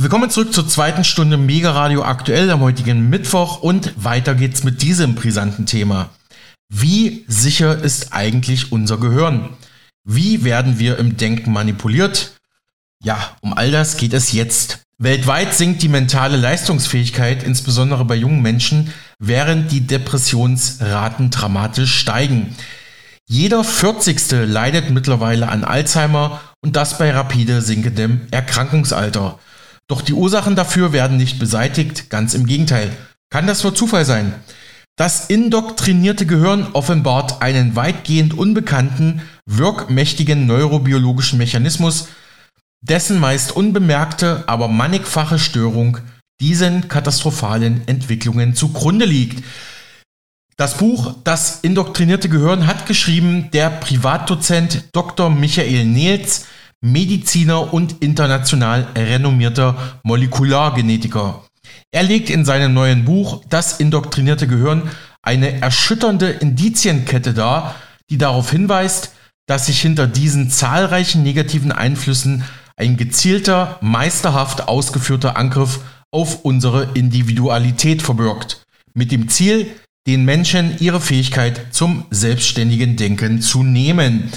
Willkommen zurück zur zweiten Stunde Mega Radio aktuell am heutigen Mittwoch und weiter geht's mit diesem brisanten Thema. Wie sicher ist eigentlich unser Gehirn? Wie werden wir im Denken manipuliert? Ja, um all das geht es jetzt. Weltweit sinkt die mentale Leistungsfähigkeit, insbesondere bei jungen Menschen, während die Depressionsraten dramatisch steigen. Jeder 40. leidet mittlerweile an Alzheimer und das bei rapide sinkendem Erkrankungsalter. Doch die Ursachen dafür werden nicht beseitigt, ganz im Gegenteil. Kann das nur Zufall sein? Das indoktrinierte Gehirn offenbart einen weitgehend unbekannten, wirkmächtigen neurobiologischen Mechanismus, dessen meist unbemerkte, aber mannigfache Störung diesen katastrophalen Entwicklungen zugrunde liegt. Das Buch Das indoktrinierte Gehirn hat geschrieben der Privatdozent Dr. Michael Nils, Mediziner und international renommierter Molekulargenetiker. Er legt in seinem neuen Buch Das indoktrinierte Gehirn eine erschütternde Indizienkette dar, die darauf hinweist, dass sich hinter diesen zahlreichen negativen Einflüssen ein gezielter, meisterhaft ausgeführter Angriff auf unsere Individualität verbirgt, mit dem Ziel, den Menschen ihre Fähigkeit zum selbstständigen Denken zu nehmen.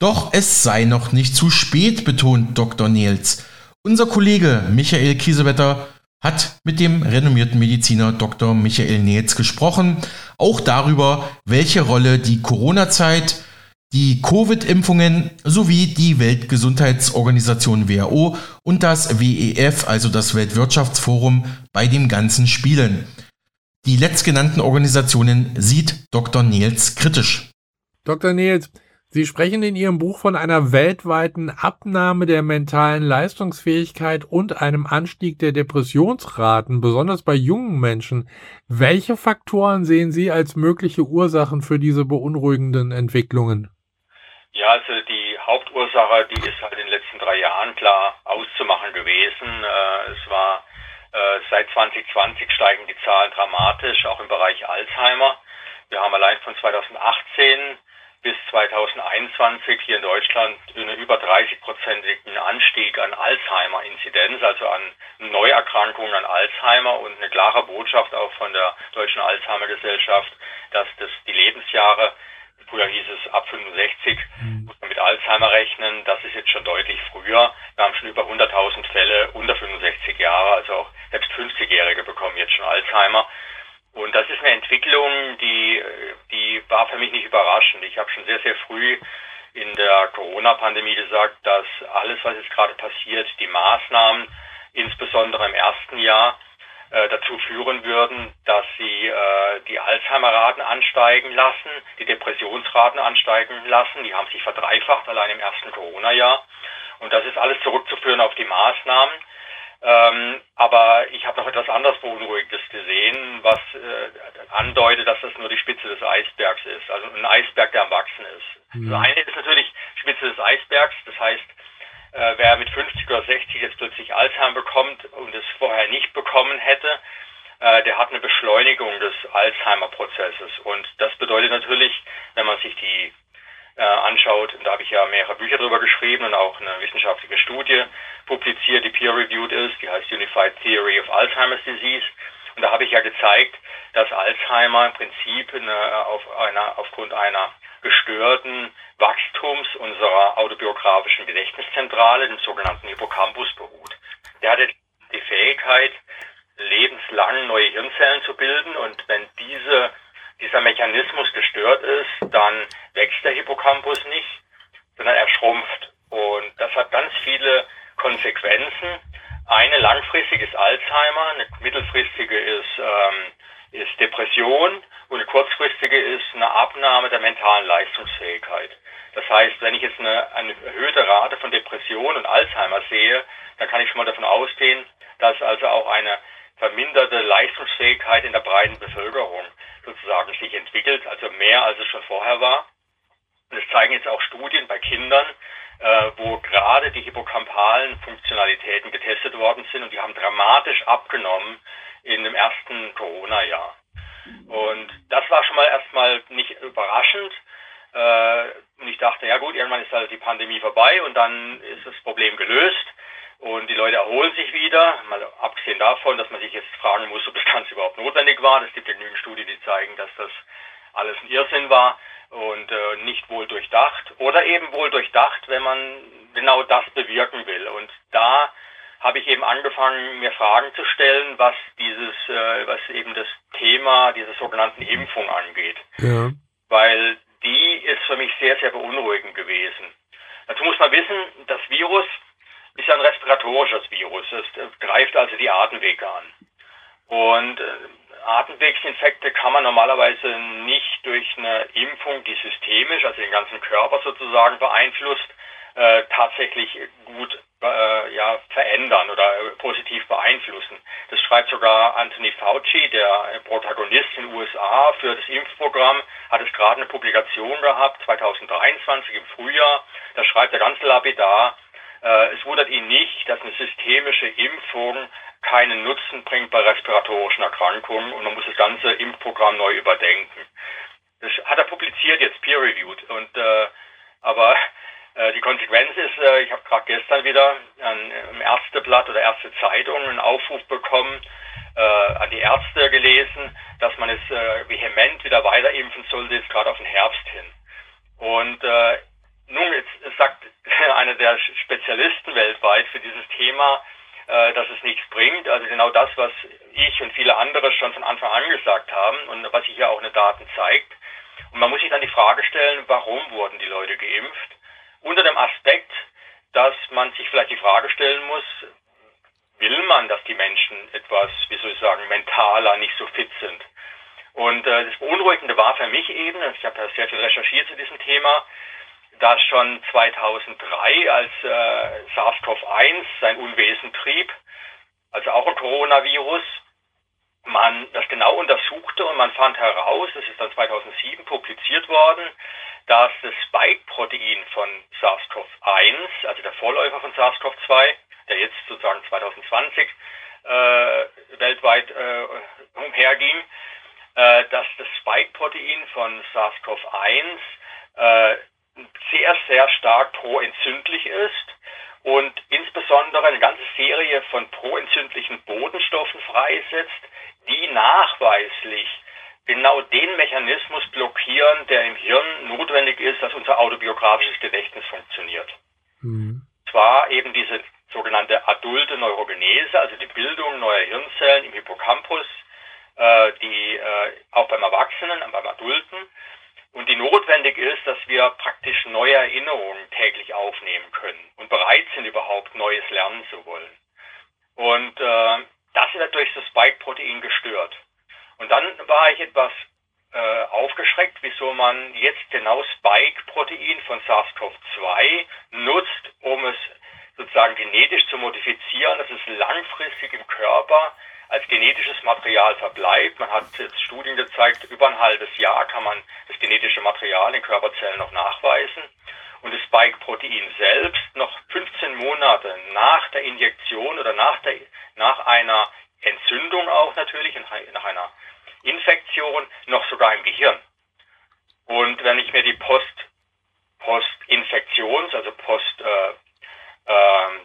Doch es sei noch nicht zu spät, betont Dr. Niels. Unser Kollege Michael Kiesewetter hat mit dem renommierten Mediziner Dr. Michael Niels gesprochen, auch darüber, welche Rolle die Corona-Zeit, die Covid-Impfungen sowie die Weltgesundheitsorganisation WHO und das WEF, also das Weltwirtschaftsforum, bei dem Ganzen spielen. Die letztgenannten Organisationen sieht Dr. Niels kritisch. Dr. Niels, Sie sprechen in Ihrem Buch von einer weltweiten Abnahme der mentalen Leistungsfähigkeit und einem Anstieg der Depressionsraten, besonders bei jungen Menschen. Welche Faktoren sehen Sie als mögliche Ursachen für diese beunruhigenden Entwicklungen? Ja, also die Hauptursache, die ist halt in den letzten drei Jahren klar auszumachen gewesen. Äh, es war äh, seit 2020 steigen die Zahlen dramatisch, auch im Bereich Alzheimer. Wir haben allein von 2018 bis 2021 hier in Deutschland einen über 30-prozentigen Anstieg an Alzheimer-Inzidenz, also an Neuerkrankungen an Alzheimer und eine klare Botschaft auch von der Deutschen Alzheimer-Gesellschaft, dass das die Lebensjahre, früher hieß es ab 65, mhm. muss man mit Alzheimer rechnen, das ist jetzt schon deutlich früher. Wir haben schon über 100.000 Fälle unter 65 Jahre, also auch selbst 50-Jährige bekommen jetzt schon Alzheimer. Und das ist eine Entwicklung, die, die war für mich nicht überraschend. Ich habe schon sehr, sehr früh in der Corona-Pandemie gesagt, dass alles, was jetzt gerade passiert, die Maßnahmen, insbesondere im ersten Jahr, äh, dazu führen würden, dass sie äh, die Alzheimer-Raten ansteigen lassen, die Depressionsraten ansteigen lassen. Die haben sich verdreifacht allein im ersten Corona-Jahr. Und das ist alles zurückzuführen auf die Maßnahmen. Ähm, aber ich habe noch etwas anderes Beunruhigendes gesehen, was äh, andeutet, dass das nur die Spitze des Eisbergs ist. Also ein Eisberg, der am Wachsen ist. Mhm. Das eine ist natürlich Spitze des Eisbergs, das heißt, äh, wer mit 50 oder 60 jetzt plötzlich Alzheimer bekommt und es vorher nicht bekommen hätte, äh, der hat eine Beschleunigung des Alzheimer-Prozesses. Und das bedeutet natürlich, wenn man sich die äh, anschaut, da habe ich ja mehrere Bücher drüber geschrieben und auch eine wissenschaftliche Studie publiziert, die peer-reviewed ist, die heißt Unified Theory of Alzheimer's Disease. Und da habe ich ja gezeigt, dass Alzheimer im Prinzip eine, auf einer, aufgrund einer gestörten Wachstums unserer autobiografischen Gedächtniszentrale, dem sogenannten Hippocampus, beruht. Der hatte die Fähigkeit, lebenslang neue Hirnzellen zu bilden und wenn diese dieser Mechanismus gestört ist, dann wächst der Hippocampus nicht, sondern er schrumpft. Und das hat ganz viele Konsequenzen. Eine langfristige ist Alzheimer, eine mittelfristige ist, ähm, ist Depression und eine kurzfristige ist eine Abnahme der mentalen Leistungsfähigkeit. Das heißt, wenn ich jetzt eine, eine erhöhte Rate von Depression und Alzheimer sehe, dann kann ich schon mal davon ausgehen, dass also auch eine verminderte Leistungsfähigkeit in der breiten Bevölkerung sozusagen sich entwickelt, also mehr als es schon vorher war. Und das zeigen jetzt auch Studien bei Kindern, äh, wo gerade die hippocampalen Funktionalitäten getestet worden sind und die haben dramatisch abgenommen in dem ersten Corona-Jahr. Und das war schon mal erstmal nicht überraschend. Äh, und ich dachte, ja gut, irgendwann ist halt die Pandemie vorbei und dann ist das Problem gelöst. Und die Leute erholen sich wieder, mal abgesehen davon, dass man sich jetzt fragen muss, ob das Ganze überhaupt notwendig war. Es gibt ja genügend Studien, die zeigen, dass das alles ein Irrsinn war und äh, nicht wohl durchdacht oder eben wohl durchdacht, wenn man genau das bewirken will. Und da habe ich eben angefangen, mir Fragen zu stellen, was dieses, äh, was eben das Thema dieser sogenannten Impfung angeht. Ja. Weil die ist für mich sehr, sehr beunruhigend gewesen. Dazu muss man wissen, das Virus ist ein respiratorisches Virus. Es greift also die Atemwege an. Und äh, Atemwegsinfekte kann man normalerweise nicht durch eine Impfung, die systemisch, also den ganzen Körper sozusagen beeinflusst, äh, tatsächlich gut äh, ja, verändern oder äh, positiv beeinflussen. Das schreibt sogar Anthony Fauci, der Protagonist in den USA für das Impfprogramm, hat es gerade eine Publikation gehabt, 2023 im Frühjahr. Da schreibt er ganz lapidar, äh, es wundert ihn nicht, dass eine systemische Impfung keinen Nutzen bringt bei respiratorischen Erkrankungen und man muss das ganze Impfprogramm neu überdenken. Das hat er publiziert, jetzt peer-reviewed. Und äh, aber äh, die Konsequenz ist, äh, ich habe gerade gestern wieder an, im Ärzteblatt oder Ärzte Zeitung einen Aufruf bekommen, äh, an die Ärzte gelesen, dass man es äh, vehement wieder weiter impfen sollte, jetzt gerade auf den Herbst hin. Und äh, nun, jetzt sagt einer der Spezialisten weltweit für dieses Thema, äh, dass es nichts bringt. Also genau das, was ich und viele andere schon von Anfang an gesagt haben und was sich ja auch in den Daten zeigt. Und man muss sich dann die Frage stellen, warum wurden die Leute geimpft? Unter dem Aspekt, dass man sich vielleicht die Frage stellen muss, will man, dass die Menschen etwas, wie soll ich sagen, mentaler nicht so fit sind? Und äh, das Beunruhigende war für mich eben, ich habe ja sehr viel recherchiert zu diesem Thema, dass schon 2003, als äh, SARS-CoV-1 sein Unwesen trieb, also auch ein Coronavirus, man das genau untersuchte und man fand heraus, das ist dann 2007 publiziert worden, dass das Spike-Protein von SARS-CoV-1, also der Vorläufer von SARS-CoV-2, der jetzt sozusagen 2020 äh, weltweit äh, umherging, äh, dass das Spike-Protein von SARS-CoV-1 äh, sehr, sehr stark proentzündlich ist und insbesondere eine ganze Serie von proentzündlichen Bodenstoffen freisetzt, die nachweislich genau den Mechanismus blockieren, der im Hirn notwendig ist, dass unser autobiografisches Gedächtnis funktioniert. Mhm. Zwar eben diese sogenannte adulte Neurogenese, also die Bildung neuer Hirnzellen im Hippocampus, äh, die äh, auch beim Erwachsenen, beim Adulten, und die notwendig ist, dass wir praktisch neue Erinnerungen täglich aufnehmen können und bereit sind, überhaupt Neues lernen zu wollen. Und äh, das wird durch das Spike-Protein gestört. Und dann war ich etwas äh, aufgeschreckt, wieso man jetzt genau Spike-Protein von SARS-CoV-2 nutzt, um es sozusagen genetisch zu modifizieren, dass es langfristig im Körper als genetisches Material verbleibt. Man hat jetzt Studien gezeigt, über ein halbes Jahr kann man das genetische Material in Körperzellen noch nachweisen. Und das Spike-Protein selbst noch 15 Monate nach der Injektion oder nach, der, nach einer Entzündung auch natürlich, nach einer Infektion, noch sogar im Gehirn. Und wenn ich mir die Post, Postinfektions, also Post, äh,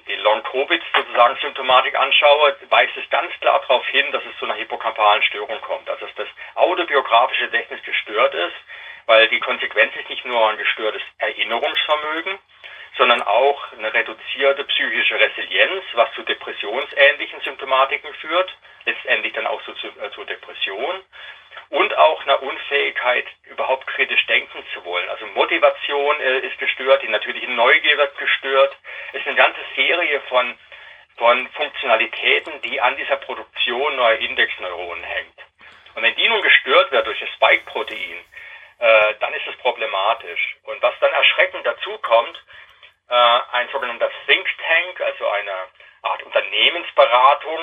die Long-Covid sozusagen Symptomatik anschaue, weist es ganz klar darauf hin, dass es zu einer hippocampalen Störung kommt. Also dass das autobiografische Gedächtnis gestört ist, weil die Konsequenz ist nicht nur ein gestörtes Erinnerungsvermögen, sondern auch eine reduzierte psychische Resilienz, was zu depressionsähnlichen Symptomatiken führt, letztendlich dann auch so zu, äh, zur Depression und auch einer Unfähigkeit, überhaupt kritisch denken zu wollen. Also Motivation äh, ist gestört, die natürliche Neugier wird gestört. Es ist eine ganze Serie von, von Funktionalitäten, die an dieser Produktion neuer Indexneuronen hängt. Und wenn die nun gestört wird durch das Spike-Protein, äh, dann ist es problematisch. Und was dann erschreckend dazu kommt, äh, ein sogenannter Think Tank, also eine Art Unternehmensberatung,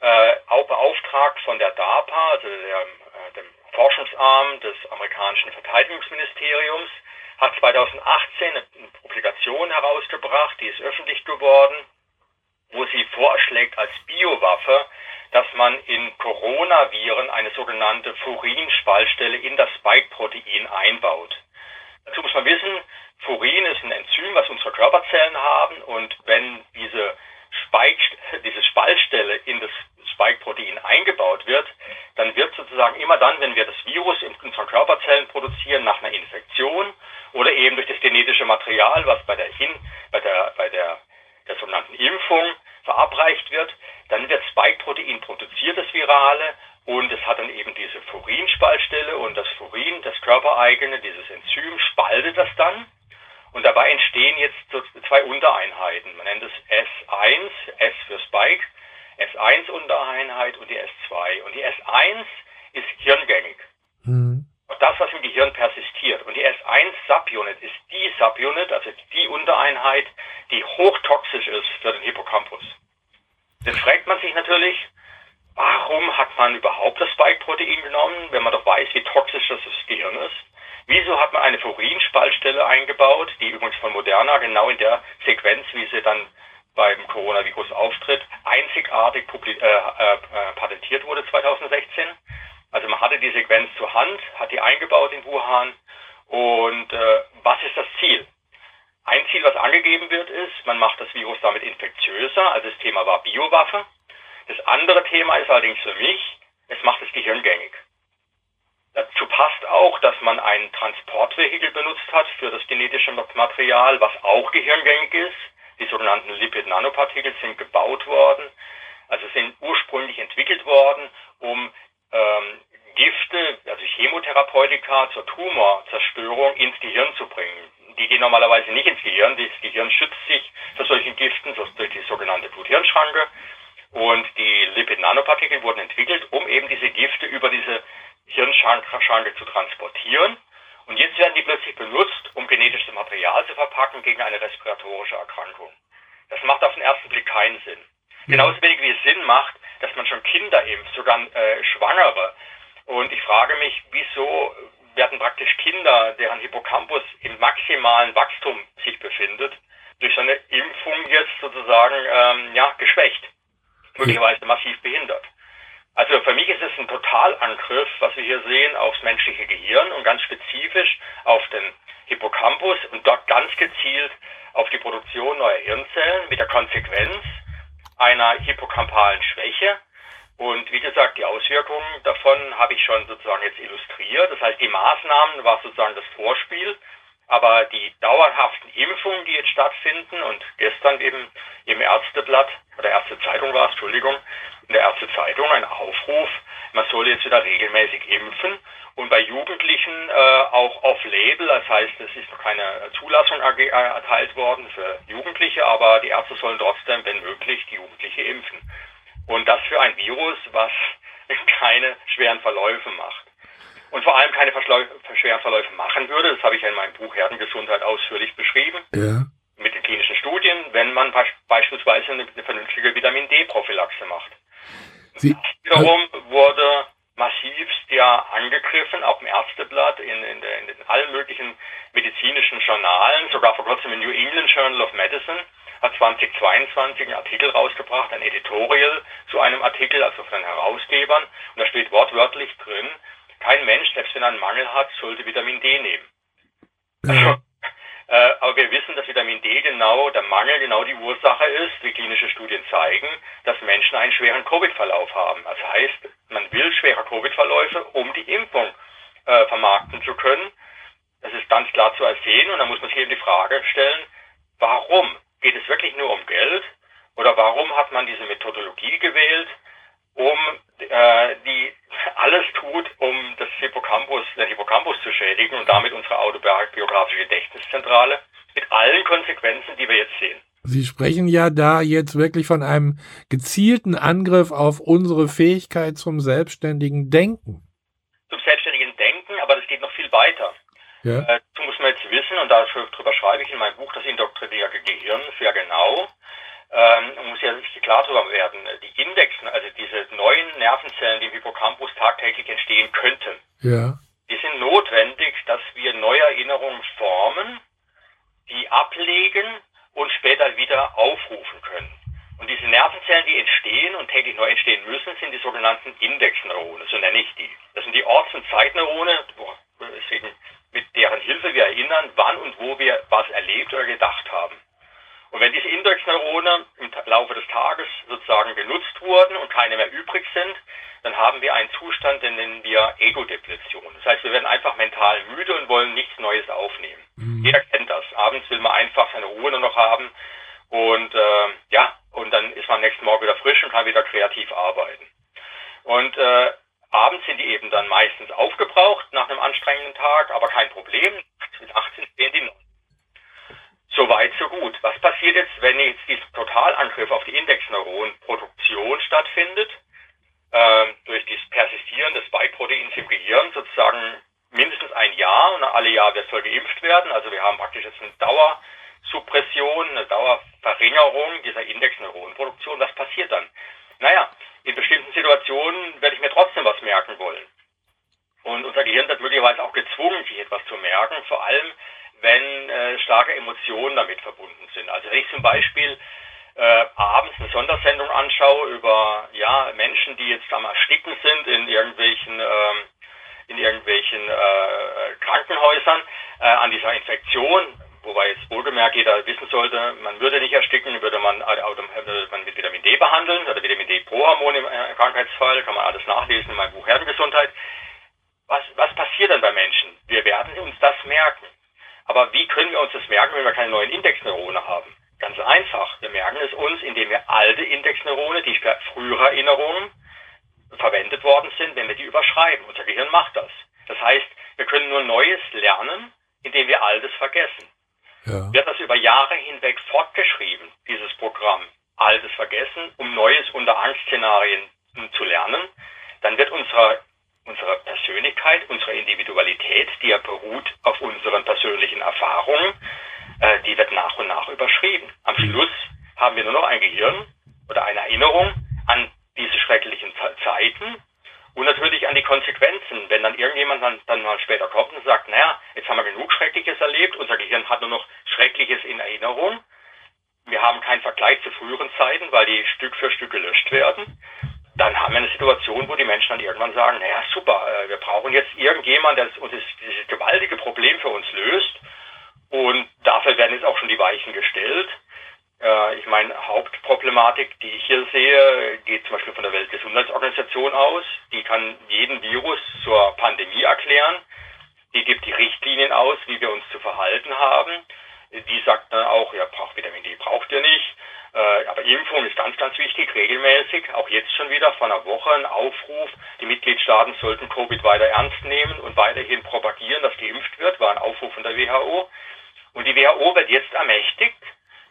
äh, auch beauftragt von der DARPA, also der, äh, dem Forschungsarm des amerikanischen Verteidigungsministeriums, hat 2018 eine Publikation herausgebracht, die ist öffentlich geworden, wo sie vorschlägt als Biowaffe, dass man in Coronaviren eine sogenannte Furin-Spaltstelle in das Spike-Protein einbaut. Dazu muss man wissen, Furin ist ein Enzym, was unsere Körperzellen haben. Und wenn diese Spike, diese Spaltstelle in das Spike-Protein eingebaut wird, dann wird sozusagen immer dann, wenn wir das Virus in unseren Körperzellen produzieren nach einer Infektion oder eben durch das genetische Material, was bei der, Hin bei der, bei der, der sogenannten Impfung verabreicht wird, dann wird Spike-Protein produziert, das Virale, und es hat dann eben diese Furin-Spaltstelle und das Furin, das körpereigene, dieses Enzym, spaltet das dann. Und dabei entstehen jetzt so zwei Untereinheiten. Man nennt es S1, S für Spike, S1-Untereinheit und die S2. Und die S1 ist hirngängig. Mhm. Das, was im Gehirn persistiert. Und die S1-Subunit ist die Subunit, also die Untereinheit, die hochtoxisch ist für den Hippocampus. Jetzt fragt man sich natürlich, warum hat man überhaupt das Spike-Protein genommen, wenn man doch weiß, wie toxisch das Gehirn ist? Wieso hat man eine Furinspaltstelle eingebaut, die übrigens von Moderna genau in der Sequenz, wie sie dann beim Coronavirus auftritt, einzigartig äh, äh, patentiert wurde 2016. Also man hatte die Sequenz zur Hand, hat die eingebaut in Wuhan. Und äh, was ist das Ziel? Ein Ziel, was angegeben wird, ist, man macht das Virus damit infektiöser. Also das Thema war Biowaffe. Das andere Thema ist allerdings für mich, es macht das Gehirn gängig. Dazu passt auch, dass man ein Transportvehikel benutzt hat für das genetische Material, was auch gehirngängig ist. Die sogenannten Lipid-Nanopartikel sind gebaut worden, also sind ursprünglich entwickelt worden, um ähm, Gifte, also Chemotherapeutika zur Tumorzerstörung ins Gehirn zu bringen. Die gehen normalerweise nicht ins Gehirn. Das Gehirn schützt sich vor solchen Giften durch die sogenannte Blut-Hirn-Schranke. Und die Lipid-Nanopartikel wurden entwickelt, um eben diese Gifte über diese Hirnschranke zu transportieren. Und jetzt werden die plötzlich benutzt, um genetisches Material zu verpacken gegen eine respiratorische Erkrankung. Das macht auf den ersten Blick keinen Sinn. Genauso wenig wie es Sinn macht, dass man schon Kinder impft, sogar äh, Schwangere. Und ich frage mich, wieso werden praktisch Kinder, deren Hippocampus im maximalen Wachstum sich befindet, durch so eine Impfung jetzt sozusagen ähm, ja, geschwächt, möglicherweise massiv behindert. Also für mich ist es ein Totalangriff, was wir hier sehen, aufs menschliche Gehirn und ganz spezifisch auf den Hippocampus und dort ganz gezielt auf die Produktion neuer Hirnzellen mit der Konsequenz einer hippocampalen Schwäche. Und wie gesagt, die Auswirkungen davon habe ich schon sozusagen jetzt illustriert. Das heißt, die Maßnahmen war sozusagen das Vorspiel, aber die dauerhaften Impfungen, die jetzt stattfinden und gestern eben im Ärzteblatt oder Ärzte Zeitung war es, Entschuldigung, in der Ärzte Zeitung ein Aufruf, man soll jetzt wieder regelmäßig impfen und bei Jugendlichen äh, auch off-label, das heißt, es ist noch keine Zulassung äh, erteilt worden für Jugendliche, aber die Ärzte sollen trotzdem, wenn möglich, die Jugendliche impfen. Und das für ein Virus, was keine schweren Verläufe macht. Und vor allem keine schweren Verläufe machen würde, das habe ich ja in meinem Buch Herdengesundheit ausführlich beschrieben. Ja. Mit den klinischen Studien, wenn man beispielsweise eine, eine vernünftige Vitamin D-Prophylaxe macht. Sie, wiederum wurde massivst ja angegriffen, auch im Ärzteblatt, in, in, in, den allen möglichen medizinischen Journalen, sogar vor kurzem im New England Journal of Medicine hat 2022 einen Artikel rausgebracht, ein Editorial zu einem Artikel, also von den Herausgebern, und da steht wortwörtlich drin, kein Mensch, selbst wenn er einen Mangel hat, sollte Vitamin D nehmen. Ja. Äh, aber wir wissen, dass Vitamin D genau, der Mangel genau die Ursache ist. Die klinischen Studien zeigen, dass Menschen einen schweren Covid-Verlauf haben. Das heißt, man will schwere Covid-Verläufe, um die Impfung äh, vermarkten zu können. Das ist ganz klar zu ersehen und da muss man sich eben die Frage stellen, warum? Geht es wirklich nur um Geld? Oder warum hat man diese Methodologie gewählt, um äh, die alles tut, um das Hippocampus, den Schädigen und damit unsere autobiografische Gedächtniszentrale mit allen Konsequenzen, die wir jetzt sehen. Sie sprechen ja da jetzt wirklich von einem gezielten Angriff auf unsere Fähigkeit zum selbstständigen Denken. Zum selbstständigen Denken, aber das geht noch viel weiter. Ja. Äh, dazu muss man jetzt wissen, und darüber schreibe ich in meinem Buch das indoktrinierte Gehirn sehr genau, ähm, muss ja sich klar darüber werden, die Indexen, also diese neuen Nervenzellen, die im Hippocampus tagtäglich entstehen könnten, ja. Die sind notwendig, dass wir neue Erinnerungen formen, die ablegen und später wieder aufrufen können. Und diese Nervenzellen, die entstehen und täglich neu entstehen müssen, sind die sogenannten Indexneurone, so nenne ich die. Das sind die Orts- und Zeitneurone, mit deren Hilfe wir erinnern, wann und wo wir was erlebt oder gedacht haben. Und wenn diese Indexneurone im Laufe des Tages sozusagen genutzt wurden und keine mehr übrig sind, dann haben wir einen Zustand, den nennen wir Ego-Depletion. Das heißt, wir werden einfach mental müde und wollen nichts Neues aufnehmen. Mhm. Jeder kennt das. Abends will man einfach seine Ruhe nur noch haben und äh, ja, und dann ist man am nächsten Morgen wieder frisch und kann wieder kreativ arbeiten. Und äh, abends sind die eben dann meistens aufgebraucht nach einem anstrengenden Tag, aber kein Problem. Mit 18 stehen die noch. So weit, so gut. Was passiert jetzt, wenn jetzt dieser Totalangriff auf die Indexneuronproduktion stattfindet? äh, durch das Persistieren des Spike-Proteins im Gehirn sozusagen mindestens ein Jahr und alle Jahre wird soll geimpft werden. Also wir haben praktisch jetzt eine Dauersuppression, eine Dauerverringerung dieser Indexneuronenproduktion. Was passiert dann? Naja, in bestimmten Situationen werde ich mir trotzdem was merken wollen. Und unser Gehirn wird möglicherweise auch gezwungen, sich etwas zu merken, vor allem starke Emotionen damit verbunden sind. Also wenn ich zum Beispiel äh, abends eine Sondersendung anschaue über ja Menschen, die jetzt am Ersticken sind in irgendwelchen ähm, in irgendwelchen äh, Krankenhäusern äh, an dieser Infektion, wobei jetzt wohlgemerkt jeder wissen sollte, man würde nicht ersticken, würde man, würde man mit Vitamin D behandeln oder Vitamin D pro Hormon im äh, Krankheitsfall, kann man alles nachlesen in meinem Buch Herdengesundheit. Was, was passiert dann bei Menschen? Wir werden uns das merken. Aber wie können wir uns das merken, wenn wir keine neuen Indexneurone haben? Ganz einfach. Wir merken es uns, indem wir alte Indexneurone, die für frühere Erinnerungen verwendet worden sind, wenn wir die überschreiben. Unser Gehirn macht das. Das heißt, wir können nur Neues lernen, indem wir Altes vergessen. Ja. Wird das über Jahre hinweg fortgeschrieben, dieses Programm, Altes vergessen, um Neues unter Angstszenarien zu lernen, dann wird unsere, unsere Persönlichkeit, unsere Individualität, die ja beruht auf unseren persönlichen Erfahrungen, äh, die wird nach und nach überschrieben. Am mhm. Schluss haben wir nur noch ein Gehirn oder eine Erinnerung an diese schrecklichen Zeiten und natürlich an die Konsequenzen. Wenn dann irgendjemand dann, dann mal später kommt und sagt, naja, jetzt haben wir genug Schreckliches erlebt, unser Gehirn hat nur noch Schreckliches in Erinnerung. Wir haben keinen Vergleich zu früheren Zeiten, weil die Stück für Stück gelöscht werden. Dann haben wir eine Situation, wo die Menschen dann irgendwann sagen, naja, super, äh, wir brauchen jetzt irgendjemand, der uns dieses gewaltige Problem für uns löst. Und dafür werden jetzt auch schon die Weichen gestellt. Äh, ich meine, Hauptproblematik, die ich hier sehe, geht zum Beispiel von der Weltgesundheitsorganisation aus. Die kann jeden Virus zur Pandemie erklären. Die gibt die Richtlinien aus, wie wir uns zu verhalten haben. Die sagt dann auch, ja, braucht Vitamin D braucht ihr nicht. Äh, aber Impfung ist ganz, ganz wichtig, regelmäßig. Auch jetzt schon wieder vor einer Woche ein Aufruf. Die Mitgliedstaaten sollten Covid weiter ernst nehmen und weiterhin propagieren, dass geimpft wird, war ein Aufruf von der WHO. Und die WHO wird jetzt ermächtigt,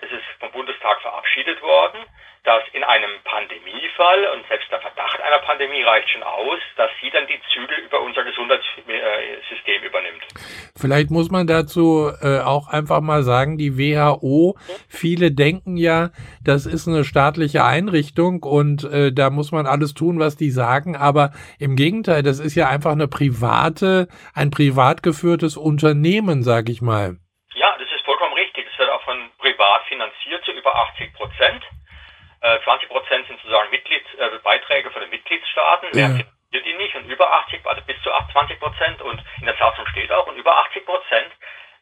das ist vom Bundestag verabschiedet worden, dass in einem Pandemiefall, und selbst der Verdacht einer Pandemie reicht schon aus, dass sie dann die Zügel über unser Gesundheitssystem übernimmt. Vielleicht muss man dazu äh, auch einfach mal sagen, die WHO, viele denken ja, das ist eine staatliche Einrichtung und äh, da muss man alles tun, was die sagen, aber im Gegenteil, das ist ja einfach eine private, ein privat geführtes Unternehmen, sag ich mal privat finanziert zu über 80 Prozent. Äh, 20 Prozent sind sozusagen Mitglieds, äh, Beiträge von den Mitgliedstaaten. Ja. Mehr die nicht und über 80, also bis zu 20 Prozent und in der Satzung steht auch und über 80 Prozent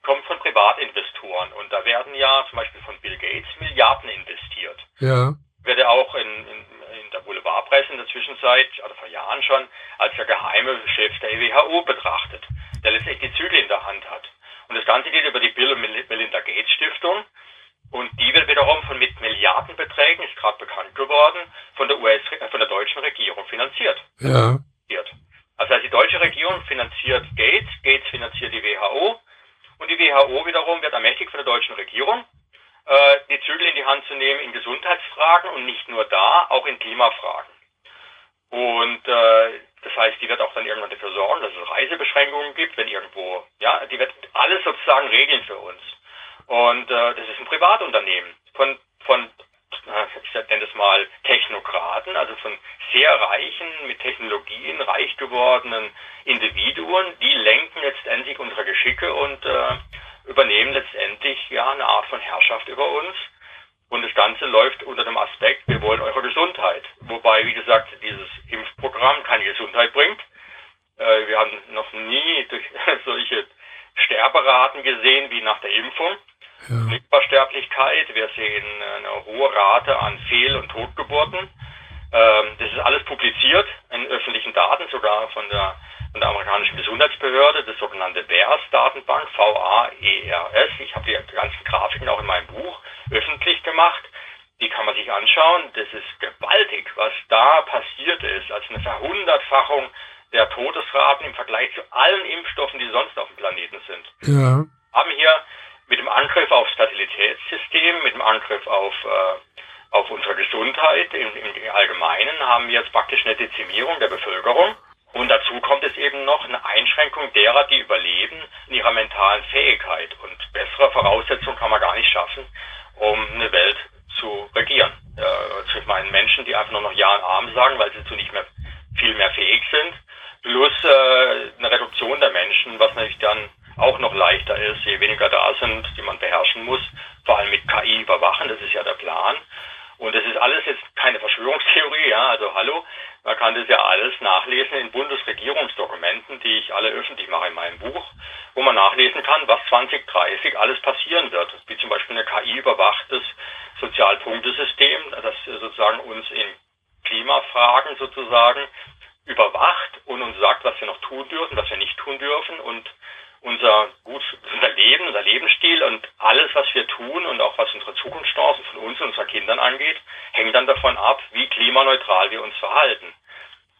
kommt von Privatinvestoren und da werden ja zum Beispiel von Bill Gates Milliarden investiert. Ja. Wird er auch in, in, in der Boulevardpresse in der Zwischenzeit, also vor Jahren schon, als der geheime Chef der WHO betrachtet, der letztendlich die Zügel in der Hand hat. Und das Ganze geht über die Bill und Melinda Gates Stiftung. Und die wird wiederum von mit Milliardenbeträgen, ist gerade bekannt geworden, von der US, von der deutschen Regierung finanziert. Ja. Also die deutsche Regierung finanziert Gates, Gates finanziert die WHO und die WHO wiederum wird ermächtigt von der deutschen Regierung, äh, die Zügel in die Hand zu nehmen in Gesundheitsfragen und nicht nur da, auch in Klimafragen. Und äh, das heißt, die wird auch dann irgendwann dafür sorgen, dass es Reisebeschränkungen gibt, wenn irgendwo, ja, die wird alles sozusagen regeln für uns. Und äh, das ist ein Privatunternehmen von, von äh, ich nenne das mal Technokraten, also von sehr reichen, mit Technologien reich gewordenen Individuen, die lenken letztendlich unsere Geschicke und äh, übernehmen letztendlich ja eine Art von Herrschaft über uns. Und das Ganze läuft unter dem Aspekt, wir wollen eure Gesundheit. Wobei, wie gesagt, dieses Impfprogramm keine Gesundheit bringt. Äh, wir haben noch nie durch solche Sterberaten gesehen wie nach der Impfung. Ja. Übersterblichkeit, wir sehen eine hohe Rate an Fehl- und Totgeburten. Ähm, das ist alles publiziert in öffentlichen Daten, sogar von der, von der amerikanischen Gesundheitsbehörde, das sogenannte VAERS-Datenbank, V-A-E-R-S. Ich habe die ganzen Grafiken auch in meinem Buch öffentlich gemacht. Die kann man sich anschauen. Das ist gewaltig, was da passiert ist. Also eine Verhundertfachung der Todesraten im Vergleich zu allen Impfstoffen, die sonst auf dem Planeten sind. Ja. Haben hier mit dem Angriff aufs Fertilitätssystem, mit dem Angriff auf, äh, auf unsere Gesundheit im, im Allgemeinen, haben wir jetzt praktisch eine Dezimierung der Bevölkerung. Und dazu kommt es eben noch eine Einschränkung derer, die überleben, in ihrer mentalen Fähigkeit. Und bessere Voraussetzungen kann man gar nicht schaffen, um eine Welt zu regieren. Äh, ich meine, Menschen, die einfach nur noch Ja und Arm sagen, weil sie zu nicht mehr viel mehr fähig sind, plus äh, eine Reduktion der Menschen, was natürlich dann auch noch leichter ist, je weniger da sind, die man beherrschen muss, vor allem mit KI überwachen, das ist ja der Plan. Und das ist alles jetzt keine Verschwörungstheorie, ja, also hallo, man kann das ja alles nachlesen in Bundesregierungsdokumenten, die ich alle öffentlich mache in meinem Buch, wo man nachlesen kann, was 2030 alles passieren wird, wie zum Beispiel ein KI-überwachtes Sozialpunktesystem, das sozusagen uns in Klimafragen sozusagen überwacht und uns sagt, was wir noch tun dürfen, was wir nicht tun dürfen und unser gut, unser Leben, unser Lebensstil und alles, was wir tun und auch was unsere Zukunftschancen von uns und unseren Kindern angeht, hängt dann davon ab, wie klimaneutral wir uns verhalten.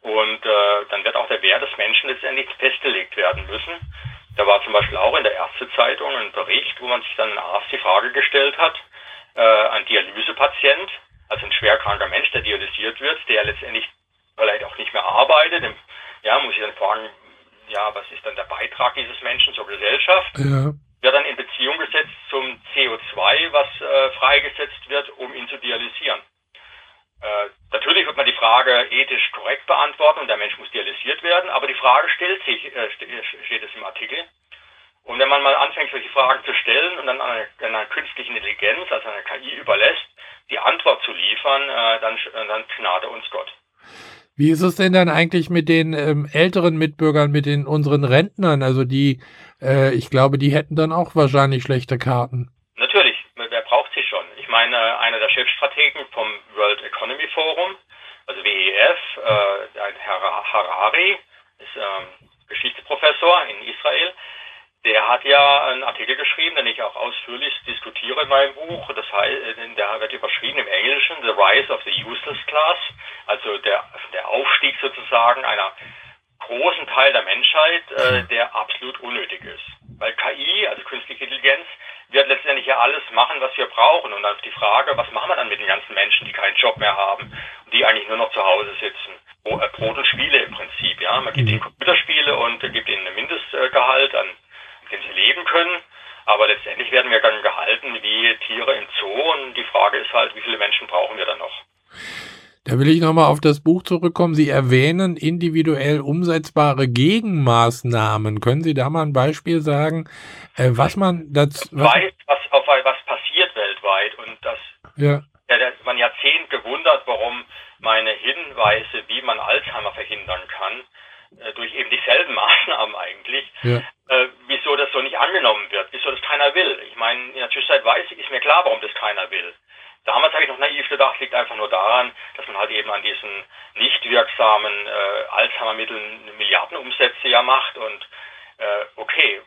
Und äh, dann wird auch der Wert des Menschen letztendlich festgelegt werden müssen. Da war zum Beispiel auch in der Ärztezeitung ein Bericht, wo man sich dann Arzt die Frage gestellt hat, äh, ein Dialysepatient, also ein schwerkranker Mensch, der dialysiert wird, der letztendlich vielleicht auch nicht mehr arbeitet, ja, muss ich dann fragen, ja, was ist dann der Beitrag dieses Menschen zur Gesellschaft? Ja. Wird dann in Beziehung gesetzt zum CO2, was äh, freigesetzt wird, um ihn zu dialysieren. Äh, natürlich wird man die Frage ethisch korrekt beantworten und der Mensch muss dialysiert werden, aber die Frage stellt sich, äh, steht es im Artikel. Und wenn man mal anfängt, solche Fragen zu stellen und dann einer, einer künstlichen Intelligenz, also einer KI überlässt, die Antwort zu liefern, äh, dann, dann gnade uns Gott. Wie ist es denn dann eigentlich mit den ähm, älteren Mitbürgern, mit den unseren Rentnern? Also die, äh, ich glaube, die hätten dann auch wahrscheinlich schlechte Karten. Natürlich, wer braucht sie schon? Ich meine, einer der Chefstrategen vom World Economy Forum, also WEF, äh, Herr Harari, ist ähm, Geschichtsprofessor in Israel, der hat ja einen Artikel geschrieben, den ich auch ausführlich diskutiere in meinem Buch. Das heißt, der wird überschrieben im Englischen The Rise of the Useless Class, also der, der Aufstieg sozusagen einer großen Teil der Menschheit, äh, der absolut unnötig ist. Weil KI, also künstliche Intelligenz, wird letztendlich ja alles machen, was wir brauchen. Und dann ist die Frage, was machen wir dann mit den ganzen Menschen, die keinen Job mehr haben, die eigentlich nur noch zu Hause sitzen? Äh, Brot und Spiele im Prinzip, ja. Man gibt ihnen Computerspiele und gibt ihnen ein Mindestgehalt an dem sie leben können. Aber letztendlich werden wir dann gehalten wie Tiere im Zoo und die Frage ist halt, wie viele Menschen brauchen wir dann noch? Da will ich nochmal auf das Buch zurückkommen. Sie erwähnen individuell umsetzbare Gegenmaßnahmen. Können Sie da mal ein Beispiel sagen, äh, was man dazu. Was weiß, was, auf, was passiert weltweit und das. Ja. Ja, da man Jahrzehnt gewundert, warum meine Hinweise, wie man Alzheimer verhindern kann, durch eben dieselben Maßnahmen eigentlich, ja. äh, wieso das so nicht angenommen wird, wieso das keiner will. Ich meine, in der Zwischenzeit weiß ich, ist mir klar, warum das keiner will. Damals habe ich noch naiv gedacht, liegt einfach nur daran, dass man halt eben an diesen nicht wirksamen äh, Alzheimer-Mitteln Milliardenumsätze ja macht und äh, okay,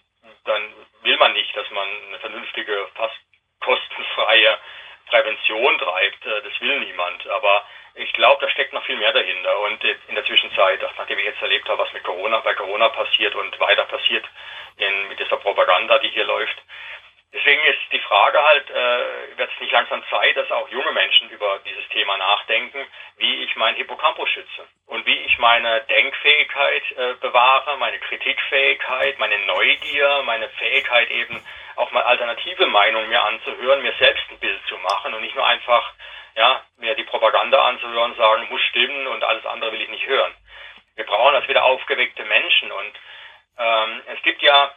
dann will man nicht, dass man eine vernünftige, fast kostenfreie Prävention treibt. Äh, das will niemand. Aber ich glaube, da steckt noch viel mehr dahinter. Und in der Zwischenzeit, nachdem ich jetzt erlebt habe, was mit Corona, bei Corona passiert und weiter passiert in, mit dieser Propaganda, die hier läuft, Deswegen ist die Frage halt, äh, wird es nicht langsam Zeit, dass auch junge Menschen über dieses Thema nachdenken, wie ich mein Hippocampus schütze und wie ich meine Denkfähigkeit äh, bewahre, meine Kritikfähigkeit, meine Neugier, meine Fähigkeit eben auch mal alternative Meinungen mir anzuhören, mir selbst ein Bild zu machen und nicht nur einfach ja, mir die Propaganda anzuhören, sagen, muss stimmen und alles andere will ich nicht hören. Wir brauchen das wieder aufgeweckte Menschen und ähm, es gibt ja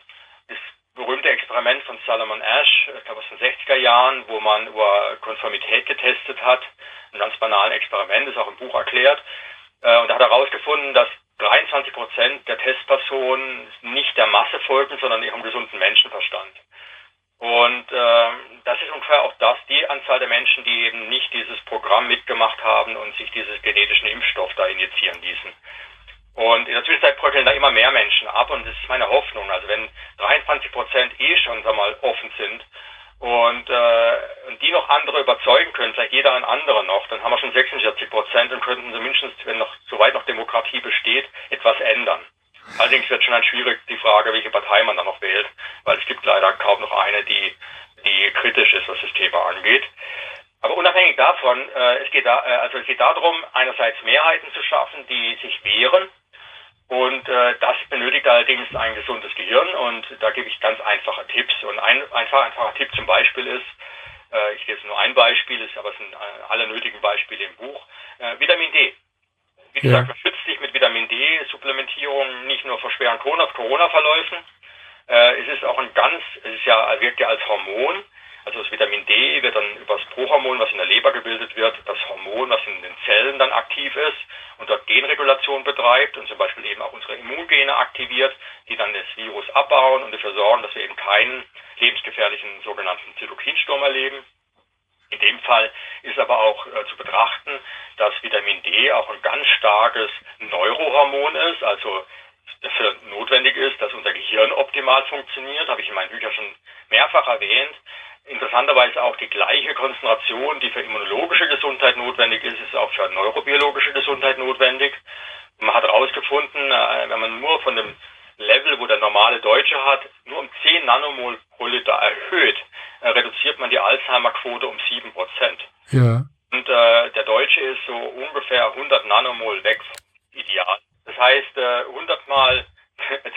das berühmte Experiment von Salomon Ash, ich glaube aus den 60er Jahren, wo man über Konformität getestet hat. Ein ganz banales Experiment, ist auch im Buch erklärt. Äh, und da hat er herausgefunden, dass 23 Prozent der Testpersonen nicht der Masse folgen, sondern ihrem gesunden Menschenverstand. Und äh, das ist ungefähr auch das, die Anzahl der Menschen, die eben nicht dieses Programm mitgemacht haben und sich dieses genetischen Impfstoff da injizieren ließen. Und in der Zwischenzeit bröckeln da immer mehr Menschen ab und das ist meine Hoffnung. Also wenn 23 Prozent eh schon sag mal offen sind und, äh, und die noch andere überzeugen können, vielleicht jeder ein anderer noch, dann haben wir schon 46 Prozent und könnten zumindest, wenn noch soweit noch Demokratie besteht, etwas ändern. Allerdings wird schon dann schwierig die Frage, welche Partei man dann noch wählt, weil es gibt leider kaum noch eine, die, die kritisch ist, was das Thema angeht. Aber unabhängig davon, äh, es geht da, äh, also es geht darum, einerseits Mehrheiten zu schaffen, die sich wehren. Und äh, das benötigt allerdings ein gesundes Gehirn und da gebe ich ganz einfache Tipps. Und ein einfach, einfacher Tipp zum Beispiel ist, äh, ich gebe jetzt nur ein Beispiel, ist, aber es sind äh, alle nötigen Beispiele im Buch, äh, Vitamin D. Wie gesagt, man schützt sich mit Vitamin D-Supplementierung nicht nur vor schweren Corona-Verläufen. Äh, es ist auch ein ganz, es ist ja, wirkt ja als Hormon. Also das Vitamin D wird dann über das Prohormon, was in der Leber gebildet wird, das Hormon, was in den Zellen dann aktiv ist und dort Genregulation betreibt und zum Beispiel eben auch unsere Immungene aktiviert, die dann das Virus abbauen und dafür sorgen, dass wir eben keinen lebensgefährlichen sogenannten Zytokinsturm erleben. In dem Fall ist aber auch äh, zu betrachten, dass Vitamin D auch ein ganz starkes Neurohormon ist, also dafür notwendig ist, dass unser Gehirn optimal funktioniert, habe ich in meinen Büchern schon mehrfach erwähnt. Interessanterweise auch die gleiche Konzentration, die für immunologische Gesundheit notwendig ist, ist auch für neurobiologische Gesundheit notwendig. Man hat herausgefunden, äh, wenn man nur von dem Level, wo der normale Deutsche hat, nur um 10 Nanomol pro Liter erhöht, äh, reduziert man die Alzheimer-Quote um 7 Prozent. Ja. Und äh, der Deutsche ist so ungefähr 100 Nanomol weg, ideal. Das heißt, äh, 100 mal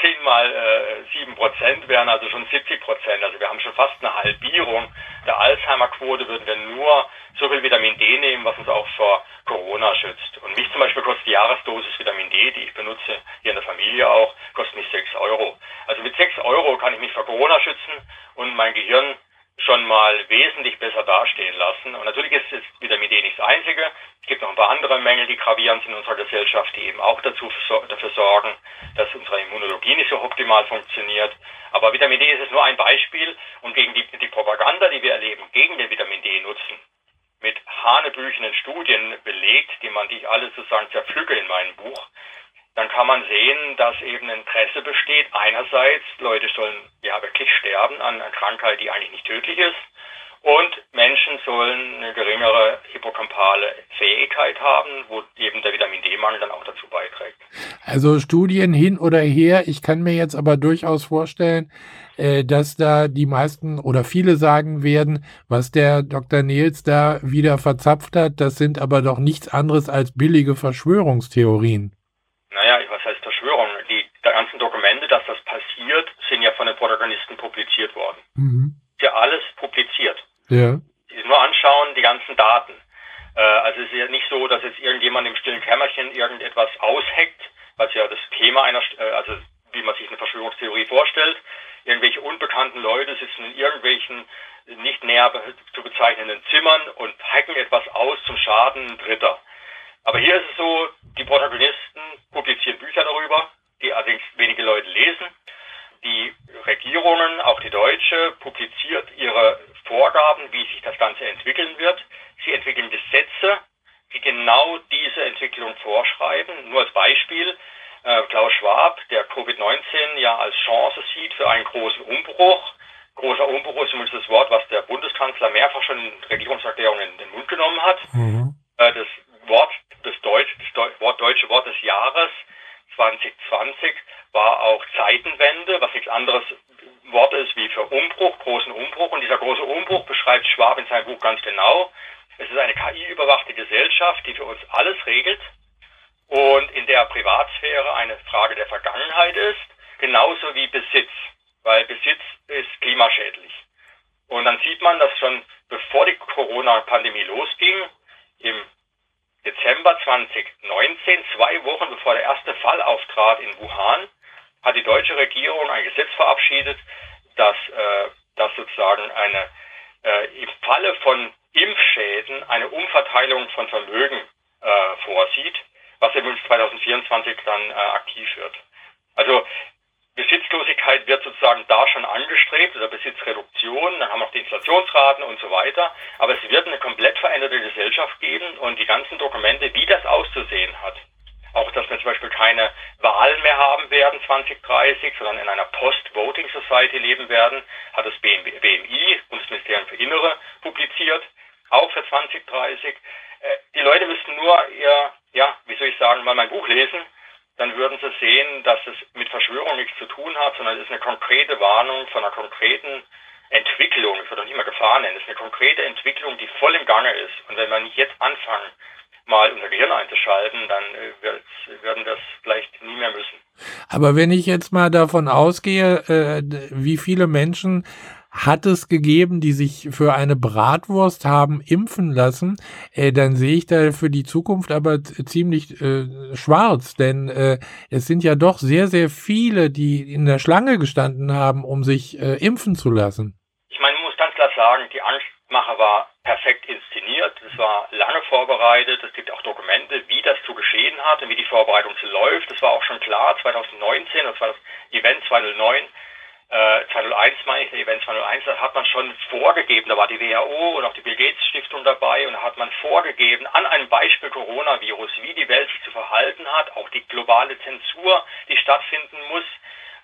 10 mal äh, 7 Prozent wären also schon 70 Prozent. Also wir haben schon fast eine Halbierung der Alzheimer-Quote, würden wir nur so viel Vitamin D nehmen, was uns auch vor Corona schützt. Und mich zum Beispiel kostet die Jahresdosis Vitamin D, die ich benutze, hier in der Familie auch, kostet mich 6 Euro. Also mit 6 Euro kann ich mich vor Corona schützen und mein Gehirn schon mal wesentlich besser dastehen lassen. Und natürlich ist jetzt Vitamin D nicht das Einzige. Es gibt noch ein paar andere Mängel, die gravierend sind in unserer Gesellschaft, die eben auch dazu, dafür sorgen, dass unsere Immunologie nicht so optimal funktioniert. Aber Vitamin D ist jetzt nur ein Beispiel und gegen die, die Propaganda, die wir erleben, gegen den Vitamin D-Nutzen, mit hanebüchenen Studien belegt, die man, die ich alle sozusagen zerpflücke in meinem Buch, dann kann man sehen, dass eben Interesse besteht. Einerseits, Leute sollen ja wirklich sterben an einer Krankheit, die eigentlich nicht tödlich ist. Und Menschen sollen eine geringere hippocampale Fähigkeit haben, wo eben der Vitamin D-Mangel dann auch dazu beiträgt. Also Studien hin oder her. Ich kann mir jetzt aber durchaus vorstellen, äh, dass da die meisten oder viele sagen werden, was der Dr. Nils da wieder verzapft hat, das sind aber doch nichts anderes als billige Verschwörungstheorien naja, was heißt Verschwörung? Die ganzen Dokumente, dass das passiert, sind ja von den Protagonisten publiziert worden. Mhm. Ist ja alles publiziert. Ja. Die nur anschauen, die ganzen Daten. Äh, also es ist ja nicht so, dass jetzt irgendjemand im stillen Kämmerchen irgendetwas ausheckt, was ja das Thema einer, äh, also wie man sich eine Verschwörungstheorie vorstellt. Irgendwelche unbekannten Leute sitzen in irgendwelchen nicht näher zu bezeichnenden Zimmern und hacken etwas aus zum Schaden Dritter. Aber hier ist es so, die Protagonisten publizieren Bücher darüber, die allerdings wenige Leute lesen. Die Regierungen, auch die deutsche, publiziert ihre Vorgaben, wie sich das Ganze entwickeln wird. Sie entwickeln Gesetze, die genau diese Entwicklung vorschreiben. Nur als Beispiel, äh, Klaus Schwab, der Covid-19 ja als Chance sieht für einen großen Umbruch. Großer Umbruch ist zumindest das Wort, was der Bundeskanzler mehrfach schon in Regierungserklärungen in den Mund genommen hat. Mhm. Äh, das Wort das, Deutsch, das Wort, deutsche Wort des Jahres 2020 war auch Zeitenwende, was nichts anderes Wort ist wie für Umbruch, großen Umbruch. Und dieser große Umbruch beschreibt Schwab in seinem Buch ganz genau. Es ist eine KI-überwachte Gesellschaft, die für uns alles regelt und in der Privatsphäre eine Frage der Vergangenheit ist, genauso wie Besitz, weil Besitz ist klimaschädlich. Und dann sieht man, dass schon bevor die Corona-Pandemie losging, im Dezember 2019, zwei Wochen bevor der erste Fall auftrat in Wuhan, hat die deutsche Regierung ein Gesetz verabschiedet, das, äh, das sozusagen eine, äh, im Falle von Impfschäden eine Umverteilung von Vermögen äh, vorsieht, was übrigens 2024 dann äh, aktiv wird. Also Besitzlosigkeit wird sozusagen da schon angestrebt oder Besitzreduktion, dann haben wir auch die Inflationsraten und so weiter. Aber es wird eine komplett veränderte Gesellschaft geben und die ganzen Dokumente, wie das auszusehen hat. Auch, dass wir zum Beispiel keine Wahlen mehr haben werden 2030, sondern in einer Post-Voting Society leben werden, hat das BMI, Bundesministerium für Innere, publiziert, auch für 2030. Äh, die Leute müssten nur ihr, ja, wie soll ich sagen, mal mein Buch lesen dann würden Sie sehen, dass es mit Verschwörung nichts zu tun hat, sondern es ist eine konkrete Warnung von einer konkreten Entwicklung. Ich würde nicht mal Gefahr nennen. Es ist eine konkrete Entwicklung, die voll im Gange ist. Und wenn wir nicht jetzt anfangen, mal unser Gehirn einzuschalten, dann äh, werden wir es vielleicht nie mehr müssen. Aber wenn ich jetzt mal davon ausgehe, äh, wie viele Menschen hat es gegeben, die sich für eine Bratwurst haben impfen lassen, äh, dann sehe ich da für die Zukunft aber ziemlich äh, schwarz, denn äh, es sind ja doch sehr, sehr viele, die in der Schlange gestanden haben, um sich äh, impfen zu lassen. Ich meine, man muss ganz klar sagen, die Angstmacher war perfekt inszeniert, es war lange vorbereitet, es gibt auch Dokumente, wie das zu geschehen hat und wie die Vorbereitung so läuft. Das war auch schon klar 2019, das war das Event 2009 äh, 2001 meine ich, der Event 2001, da hat man schon vorgegeben, da war die WHO und auch die Bill Gates Stiftung dabei und da hat man vorgegeben, an einem Beispiel Coronavirus, wie die Welt sich zu verhalten hat, auch die globale Zensur, die stattfinden muss,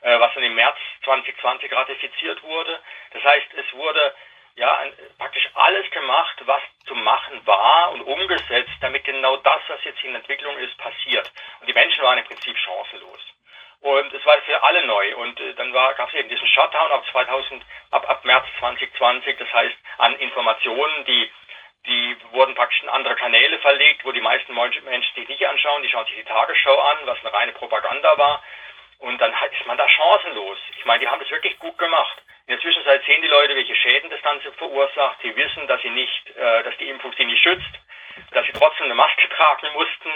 äh, was dann im März 2020 ratifiziert wurde. Das heißt, es wurde ja praktisch alles gemacht, was zu machen war und umgesetzt, damit genau das, was jetzt in Entwicklung ist, passiert. Und die Menschen waren im Prinzip chancenlos. Und es war für alle neu. Und äh, dann gab es eben diesen Shutdown ab 2000, ab, ab März 2020. Das heißt, an Informationen, die die wurden praktisch in andere Kanäle verlegt, wo die meisten Menschen sich nicht anschauen. Die schauen sich die Tagesschau an, was eine reine Propaganda war. Und dann ist man da chancenlos. Ich meine, die haben das wirklich gut gemacht. In der Zwischenzeit sehen die Leute, welche Schäden das Ganze verursacht. Sie wissen, dass sie nicht, äh, dass die Impfung sie nicht schützt, dass sie trotzdem eine Maske tragen mussten.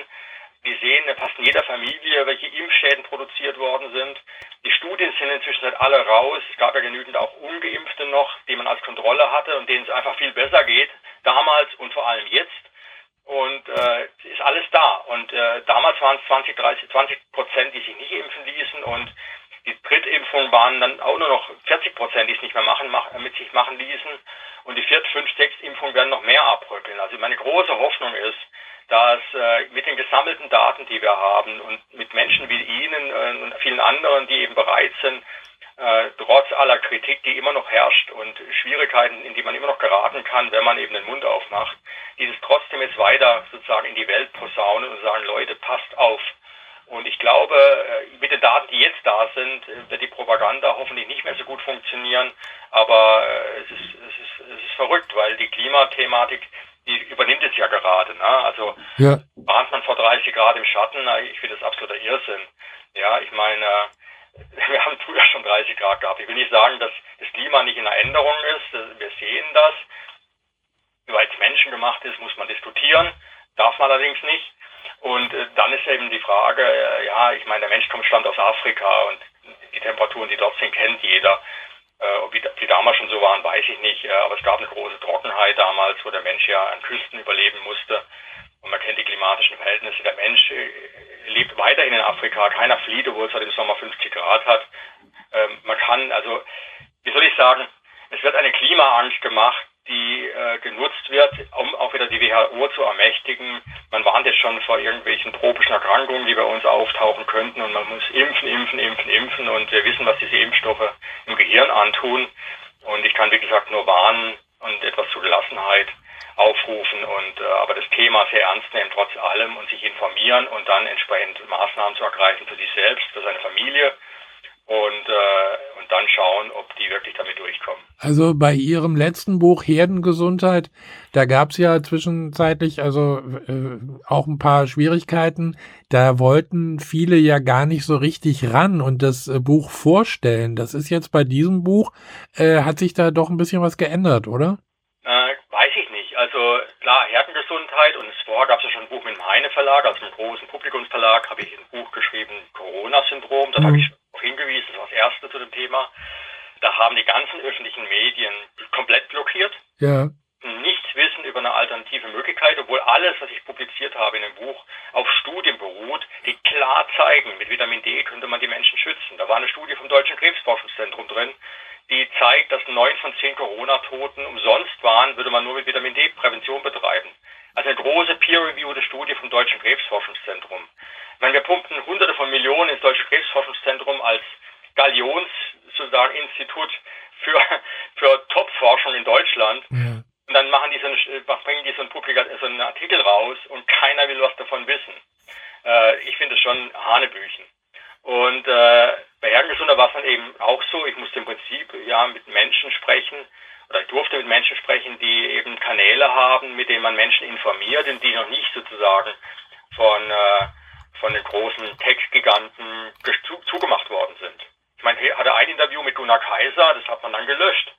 Wir sehen fast in jeder Familie, welche Impfschäden produziert worden sind. Die Studien sind inzwischen seit alle raus. Es gab ja genügend auch Ungeimpfte noch, die man als Kontrolle hatte und denen es einfach viel besser geht, damals und vor allem jetzt. Und äh, ist alles da. Und äh, damals waren es 20, 30, 20 Prozent, die sich nicht impfen ließen und die Drittimpfung waren dann auch nur noch 40 Prozent, die es nicht mehr machen, mach, mit sich machen ließen. Und die Viert-, Fünf-, Sechs-Impfung werden noch mehr abrückeln. Also meine große Hoffnung ist, dass äh, mit den gesammelten Daten, die wir haben und mit Menschen wie Ihnen äh, und vielen anderen, die eben bereit sind, äh, trotz aller Kritik, die immer noch herrscht und Schwierigkeiten, in die man immer noch geraten kann, wenn man eben den Mund aufmacht, dieses trotzdem jetzt weiter sozusagen in die Welt posaunen und sagen, Leute, passt auf. Und ich glaube, äh, mit den Daten, die jetzt da sind, äh, wird die Propaganda hoffentlich nicht mehr so gut funktionieren. Aber äh, es ist, es ist, es ist verrückt, weil die Klimathematik die übernimmt es ja gerade. Ne? Also ja. warnt man vor 30 Grad im Schatten, ich finde das absoluter Irrsinn. Ja, ich meine, wir haben früher schon 30 Grad gehabt. Ich will nicht sagen, dass das Klima nicht in der Änderung ist. Wir sehen das. Weil es menschengemacht ist, muss man diskutieren. Darf man allerdings nicht. Und äh, dann ist eben die Frage, äh, ja, ich meine, der Mensch kommt, stammt aus Afrika und die Temperaturen, die dort sind, kennt jeder. Äh, ob die, die damals schon so waren, weiß ich nicht. Äh, aber es gab eine große Trockenheit damals, wo der Mensch ja an Küsten überleben musste. Und man kennt die klimatischen Verhältnisse. Der Mensch äh, lebt weiterhin in Afrika. Keiner flieht, obwohl es halt im Sommer 50 Grad hat. Ähm, man kann, also, wie soll ich sagen, es wird eine Klimaangst gemacht, die äh, genutzt wird, um auch wieder die WHO zu ermächtigen. Man warnt jetzt schon vor irgendwelchen tropischen Erkrankungen, die bei uns auftauchen könnten und man muss impfen, impfen, impfen, impfen und wir wissen, was diese Impfstoffe im Gehirn antun. Und ich kann, wie gesagt, nur warnen und etwas zur Gelassenheit aufrufen und äh, aber das Thema sehr ernst nehmen trotz allem und sich informieren und dann entsprechend Maßnahmen zu ergreifen für sich selbst, für seine Familie und, äh, und dann schauen, ob die wirklich damit durchkommen. Also bei Ihrem letzten Buch Herdengesundheit, da gab es ja zwischenzeitlich also äh, auch ein paar Schwierigkeiten. Da wollten viele ja gar nicht so richtig ran und das äh, Buch vorstellen. Das ist jetzt bei diesem Buch, äh, hat sich da doch ein bisschen was geändert, oder? Äh, weiß ich nicht. Also klar, Herdengesundheit und vorher gab es ja schon ein Buch mit dem Heine Verlag, also einem großen Publikumsverlag, habe ich ein Buch geschrieben, Corona-Syndrom. Das mhm. habe ich hingewiesen, das war das erste zu dem Thema. Da haben die ganzen öffentlichen Medien komplett blockiert. Ja. Nichts wissen über eine alternative Möglichkeit, obwohl alles, was ich publiziert habe in dem Buch, auf Studien beruht, die klar zeigen, mit Vitamin D könnte man die Menschen schützen. Da war eine Studie vom Deutschen Krebsforschungszentrum drin, die zeigt, dass neun von zehn Corona-Toten umsonst waren, würde man nur mit Vitamin D Prävention betreiben. Also eine große peer-reviewte Studie vom Deutschen Krebsforschungszentrum. Ich meine, wir pumpen hunderte von Millionen ins Deutsche Krebsforschungszentrum als Galions sozusagen Institut für, für Top-Forschung in Deutschland. Ja. Und dann machen die so eine, bringen die so einen, Publika so einen Artikel raus und keiner will was davon wissen. Äh, ich finde es schon Hanebüchen. Und äh, bei Herrengesunder war es dann eben auch so, ich musste im Prinzip ja mit Menschen sprechen, oder ich durfte mit Menschen sprechen, die eben Kanäle haben, mit denen man Menschen informiert und die noch nicht sozusagen von, äh, von den großen Tech-Giganten zugemacht worden sind. Ich meine, ich hatte ein Interview mit Gunnar Kaiser, das hat man dann gelöscht,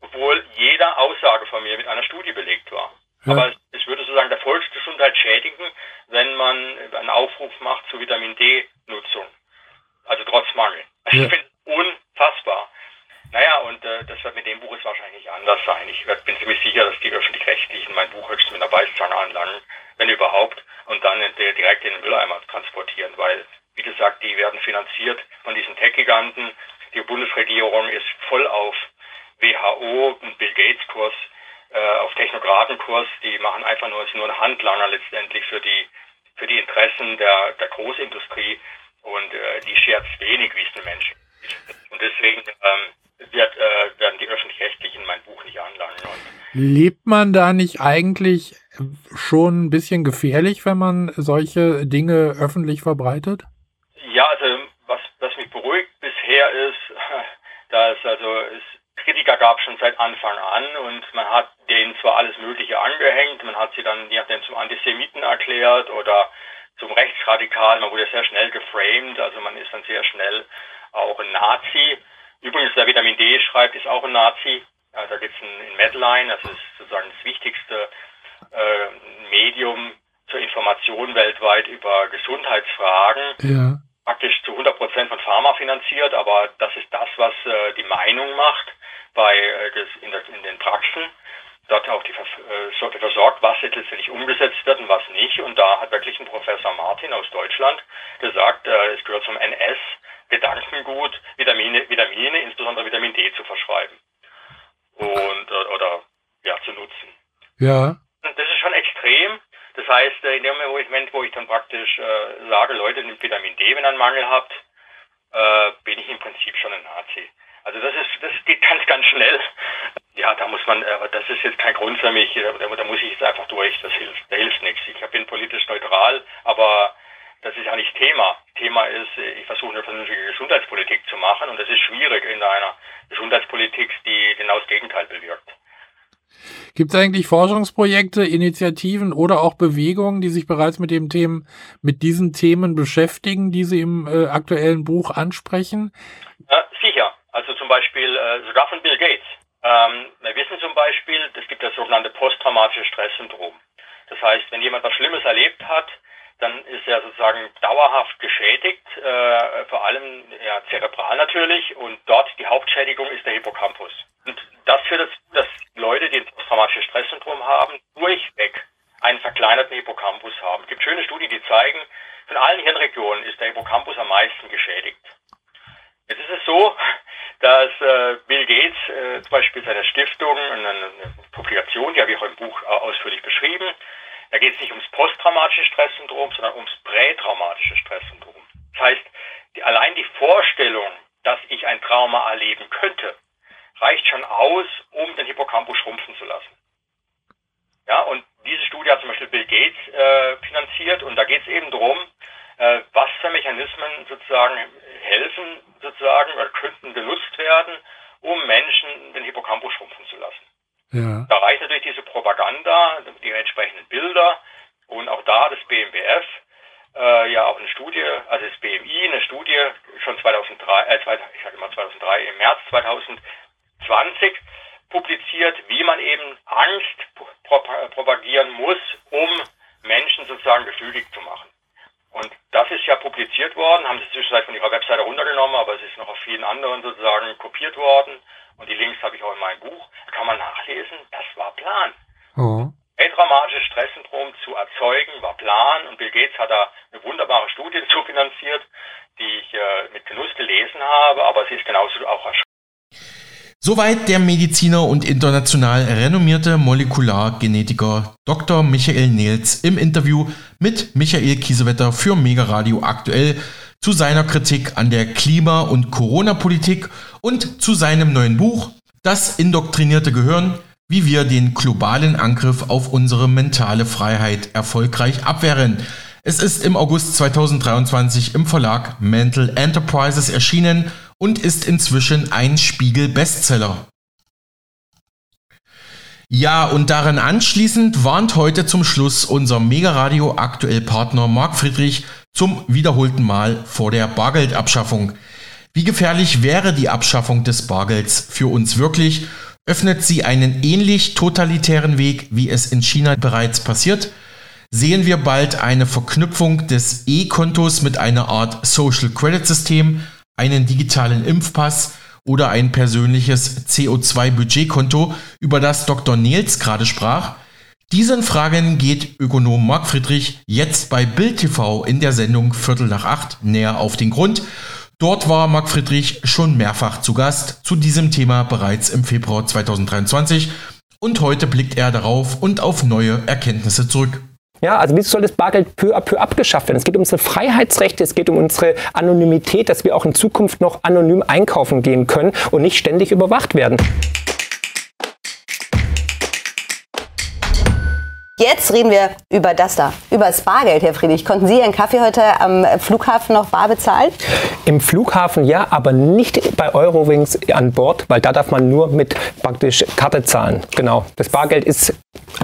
obwohl jede Aussage von mir mit einer Studie belegt war. Ja. Aber es würde sozusagen der Volksgesundheit schädigen, wenn man einen Aufruf macht zur Vitamin D-Nutzung. Also trotz Mangel. Also ja. Ich finde es unfassbar. Naja, und äh, das wird mit dem Buch jetzt wahrscheinlich anders sein. Ich werd, bin ziemlich sicher, dass die Öffentlich-Rechtlichen mein Buch höchstens mit einer Beißzange anlangen, wenn überhaupt, und dann in, direkt in den Mülleimer transportieren, weil wie gesagt, die werden finanziert von diesen Tech-Giganten. Die Bundesregierung ist voll auf WHO und Bill Gates Kurs, äh, auf Technokratenkurs. Die machen einfach nur, ist nur ein Handlanger letztendlich für die, für die Interessen der, der Großindustrie und äh, die scherzt wenig, wie es den Menschen Und deswegen ähm, wird, äh, werden die Öffentlich-Rechtlichen mein Buch nicht anlangen. Lebt man da nicht eigentlich schon ein bisschen gefährlich, wenn man solche Dinge öffentlich verbreitet? Ja, also was, was mich beruhigt bisher ist, dass also es Kritiker gab schon seit Anfang an und man hat denen zwar alles Mögliche angehängt, man hat sie dann je nachdem zum Antisemiten erklärt oder zum Rechtsradikal, man wurde sehr schnell geframed, also man ist dann sehr schnell auch ein Nazi. Übrigens, der Vitamin D schreibt, ist auch ein Nazi. Ja, da gibt es ein, ein Medline, das ist sozusagen das wichtigste äh, Medium zur Information weltweit über Gesundheitsfragen. Ja praktisch zu 100 Prozent von Pharma finanziert, aber das ist das, was äh, die Meinung macht bei äh, in, der, in, den Praxen. Dort auch die äh, dafür sorgt, was jetzt letztendlich umgesetzt wird und was nicht. Und da hat wirklich ein Professor Martin aus Deutschland gesagt, äh, es gehört zum NS Gedankengut, Vitamine, Vitamine, insbesondere Vitamin D zu verschreiben und äh, oder ja zu nutzen. Ja. Und das ist schon extrem. Das heißt, äh, in dem Moment, wo ich dann praktisch äh, sage, Leute, nehmt Vitamin D, wenn ihr einen Mangel habt, äh, bin ich im Prinzip schon ein Nazi. Also das ist, das geht ganz, ganz schnell. Ja, da muss man, aber das ist jetzt kein Grund für mich, da, da muss ich jetzt einfach durch, das hilft, da hilft nichts. Ich bin politisch neutral, aber das ist ja nicht Thema. Thema ist, ich versuche eine vernünftige Gesundheitspolitik zu machen und das ist schwierig in einer Gesundheitspolitik, die genau das Gegenteil bewirkt. Gibt es eigentlich Forschungsprojekte, Initiativen oder auch Bewegungen, die sich bereits mit dem Themen, mit diesen Themen beschäftigen, die Sie im äh, aktuellen Buch ansprechen? Ja, sicher. Also zum Beispiel äh, sogar von Bill Gates. Ähm, wir wissen zum Beispiel, es gibt das sogenannte posttraumatische Stresssyndrom. Das heißt, wenn jemand was Schlimmes erlebt hat, dann ist er sozusagen dauerhaft geschädigt, äh, vor allem ja, zerebral natürlich, und dort die Hauptschädigung ist der Hippocampus. Und das führt dazu, dass Leute, die ein posttraumatisches Stresssyndrom haben, durchweg einen verkleinerten Hippocampus haben. Es gibt schöne Studien, die zeigen, von allen Hirnregionen ist der Hippocampus am meisten geschädigt. Jetzt ist es so, dass äh, Bill Gates äh, zum Beispiel seine Stiftung, eine, eine Publikation, die habe ich auch im Buch ausführlich beschrieben, da geht es nicht ums posttraumatische Stresssyndrom, sondern ums prätraumatische Stresssyndrom. Das heißt, die, allein die Vorstellung, dass ich ein Trauma erleben könnte, reicht schon aus, um den Hippocampus schrumpfen zu lassen. Ja, und diese Studie hat zum Beispiel Bill Gates äh, finanziert und da geht es eben darum, äh, was für Mechanismen sozusagen helfen sozusagen oder könnten genutzt werden, um Menschen den Hippocampus schrumpfen zu lassen. Ja. Da reicht natürlich diese Propaganda, die entsprechenden Bilder und auch da das BMBF äh, ja auch eine Studie, also das BMI, eine Studie schon 2003, äh, ich sage mal 2003, im März 2020 publiziert, wie man eben Angst propagieren muss, um Menschen sozusagen gefügig zu machen. Und das ist ja publiziert worden, haben sie zwischenzeitlich von ihrer Webseite runtergenommen, aber es ist noch auf vielen anderen sozusagen kopiert worden. Und die Links habe ich auch in meinem Buch. Da kann man nachlesen, das war Plan. Oh. prätraumatisches Stresssyndrom zu erzeugen, war Plan und Bill Gates hat da eine wunderbare Studie zufinanziert, die ich äh, mit Genuss gelesen habe, aber sie ist genauso auch erschreckend. Soweit der Mediziner und international renommierte Molekulargenetiker Dr. Michael Nils im Interview mit Michael Kiesewetter für Mega Radio aktuell zu seiner Kritik an der Klima- und Corona-Politik und zu seinem neuen Buch Das indoktrinierte Gehirn, wie wir den globalen Angriff auf unsere mentale Freiheit erfolgreich abwehren. Es ist im August 2023 im Verlag Mental Enterprises erschienen und ist inzwischen ein Spiegel-Bestseller. Ja, und daran anschließend warnt heute zum Schluss unser Mega-Radio aktuell Partner Marc Friedrich zum wiederholten Mal vor der Bargeldabschaffung. Wie gefährlich wäre die Abschaffung des Bargelds für uns wirklich? Öffnet sie einen ähnlich totalitären Weg, wie es in China bereits passiert? Sehen wir bald eine Verknüpfung des E-Kontos mit einer Art Social Credit System, einen digitalen Impfpass oder ein persönliches CO2-Budgetkonto, über das Dr. Nils gerade sprach? Diesen Fragen geht Ökonom Marc Friedrich jetzt bei Bild TV in der Sendung Viertel nach acht näher auf den Grund. Dort war Marc Friedrich schon mehrfach zu Gast zu diesem Thema bereits im Februar 2023 und heute blickt er darauf und auf neue Erkenntnisse zurück. Ja, also wie soll das Bargeld peu à peu abgeschafft werden? Es geht um unsere Freiheitsrechte, es geht um unsere Anonymität, dass wir auch in Zukunft noch anonym einkaufen gehen können und nicht ständig überwacht werden. Jetzt reden wir über das da, über das Bargeld, Herr Friedrich. Konnten Sie Ihren Kaffee heute am Flughafen noch bar bezahlen? Im Flughafen ja, aber nicht bei Eurowings an Bord, weil da darf man nur mit praktisch Karte zahlen. Genau, das Bargeld ist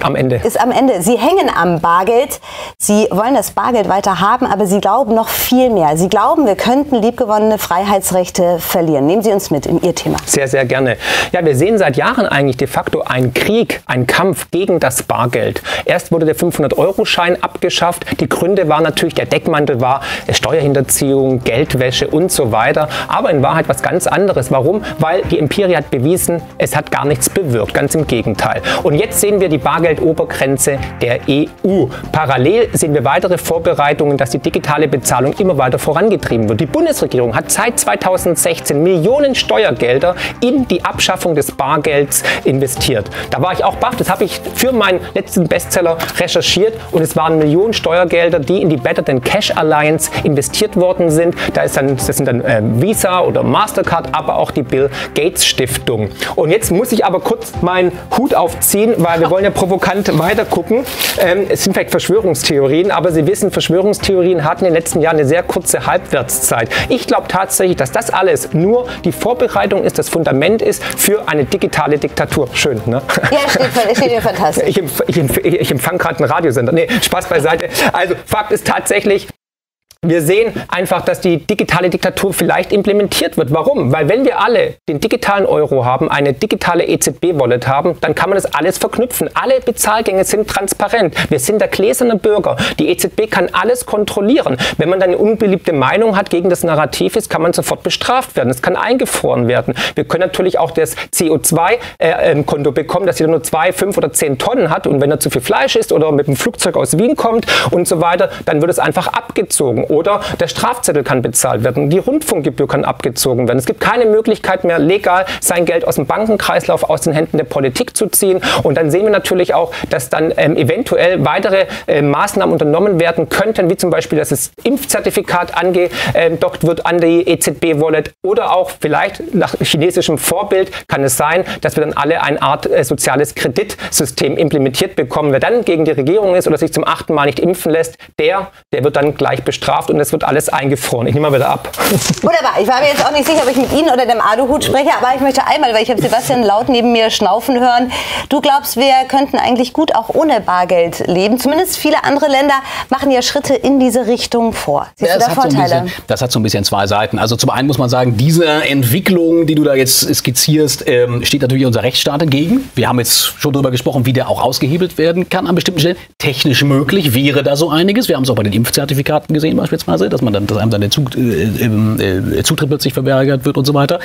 am Ende. Ist am Ende. Sie hängen am Bargeld. Sie wollen das Bargeld weiter haben, aber Sie glauben noch viel mehr. Sie glauben, wir könnten liebgewonnene Freiheitsrechte verlieren. Nehmen Sie uns mit in Ihr Thema. Sehr, sehr gerne. Ja, wir sehen seit Jahren eigentlich de facto einen Krieg, einen Kampf gegen das Bargeld. Erst wurde der 500-Euro-Schein abgeschafft. Die Gründe waren natürlich, der Deckmantel war Steuerhinterziehung, Geldwäsche und so weiter. Aber in Wahrheit was ganz anderes. Warum? Weil die Empirie hat bewiesen, es hat gar nichts bewirkt. Ganz im Gegenteil. Und jetzt sehen wir die Bargeldobergrenze der EU. Parallel sehen wir weitere Vorbereitungen, dass die digitale Bezahlung immer weiter vorangetrieben wird. Die Bundesregierung hat seit 2016 Millionen Steuergelder in die Abschaffung des Bargelds investiert. Da war ich auch baff. Das habe ich für meinen letzten Bestseller Bestseller recherchiert und es waren Millionen Steuergelder, die in die Better Than Cash Alliance investiert worden sind. Da ist dann, das sind dann äh, Visa oder Mastercard, aber auch die Bill Gates Stiftung. Und jetzt muss ich aber kurz meinen Hut aufziehen, weil wir wollen ja provokant weiter gucken. Ähm, es sind vielleicht Verschwörungstheorien, aber Sie wissen, Verschwörungstheorien hatten in den letzten Jahren eine sehr kurze Halbwertszeit. Ich glaube tatsächlich, dass das alles nur die Vorbereitung ist, das Fundament ist für eine digitale Diktatur. Schön, ne? Ja, steht, steht ja fantastisch. Ich, ich, ich, ich empfange gerade einen Radiosender. Nee, Spaß beiseite. Also Fakt ist tatsächlich, wir sehen einfach, dass die digitale Diktatur vielleicht implementiert wird. Warum? Weil wenn wir alle den digitalen Euro haben, eine digitale EZB-Wallet haben, dann kann man das alles verknüpfen. Alle Bezahlgänge sind transparent. Wir sind der gläserne Bürger. Die EZB kann alles kontrollieren. Wenn man dann eine unbeliebte Meinung hat gegen das Narrativ ist, kann man sofort bestraft werden. Es kann eingefroren werden. Wir können natürlich auch das CO2-Konto äh, bekommen, dass jeder nur zwei, fünf oder zehn Tonnen hat. Und wenn er zu viel Fleisch isst oder mit dem Flugzeug aus Wien kommt und so weiter, dann wird es einfach abgezogen. Oder der Strafzettel kann bezahlt werden, die Rundfunkgebühr kann abgezogen werden. Es gibt keine Möglichkeit mehr, legal sein Geld aus dem Bankenkreislauf, aus den Händen der Politik zu ziehen. Und dann sehen wir natürlich auch, dass dann ähm, eventuell weitere äh, Maßnahmen unternommen werden könnten, wie zum Beispiel, dass das Impfzertifikat angedockt wird an die EZB-Wallet oder auch vielleicht nach chinesischem Vorbild kann es sein, dass wir dann alle eine Art äh, soziales Kreditsystem implementiert bekommen. Wer dann gegen die Regierung ist oder sich zum achten Mal nicht impfen lässt, der, der wird dann gleich bestraft Kraft und es wird alles eingefroren. Ich nehme mal wieder ab. Wunderbar. Ich war mir jetzt auch nicht sicher, ob ich mit Ihnen oder dem Aluhut spreche, aber ich möchte einmal, weil ich habe Sebastian laut neben mir schnaufen hören. Du glaubst, wir könnten eigentlich gut auch ohne Bargeld leben. Zumindest viele andere Länder machen ja Schritte in diese Richtung vor. Siehst ja, du da Vorteile? So bisschen, das hat so ein bisschen zwei Seiten. Also zum einen muss man sagen, diese Entwicklung, die du da jetzt skizzierst, ähm, steht natürlich unser Rechtsstaat entgegen. Wir haben jetzt schon darüber gesprochen, wie der auch ausgehebelt werden kann an bestimmten Stellen. Technisch möglich wäre da so einiges. Wir haben es auch bei den Impfzertifikaten gesehen beispielsweise, dass man dann, dass einem dann der Zug, äh, äh, Zutritt plötzlich verweigert wird und so weiter.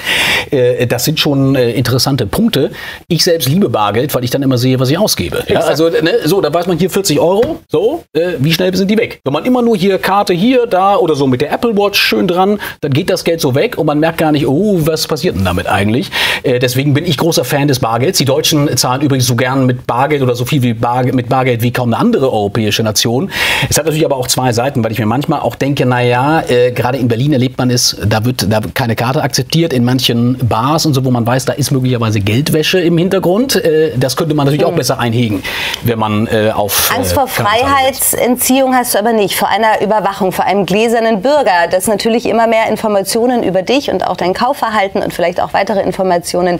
Äh, das sind schon äh, interessante Punkte. Ich selbst liebe Bargeld, weil ich dann immer sehe, was ich ausgebe. Ja, also ne, so, da weiß man hier 40 Euro, so, wie schnell sind die weg? Wenn man immer nur hier Karte hier, da oder so mit der Apple Watch schön dran, dann geht das Geld so weg und man merkt gar nicht, oh, was passiert denn damit eigentlich? Deswegen bin ich großer Fan des Bargelds. Die Deutschen zahlen übrigens so gern mit Bargeld oder so viel wie Bar, mit Bargeld wie kaum eine andere europäische Nation. Es hat natürlich aber auch zwei Seiten, weil ich mir manchmal auch denke, naja, äh, gerade in Berlin erlebt man es, da wird da wird keine Karte akzeptiert, in manchen Bars und so, wo man weiß, da ist möglicherweise Geldwäsche im Hintergrund. Äh, das könnte man natürlich auch besser einhegen, wenn man äh, auf. Angst äh, vor zahlen will. Freiheitsentziehung hast du aber nicht, vor einer Überwachung, vor einem gläsernen Bürger, das natürlich immer mehr Informationen über dich und auch dein Kaufverhalten und vielleicht auch weitere Informationen,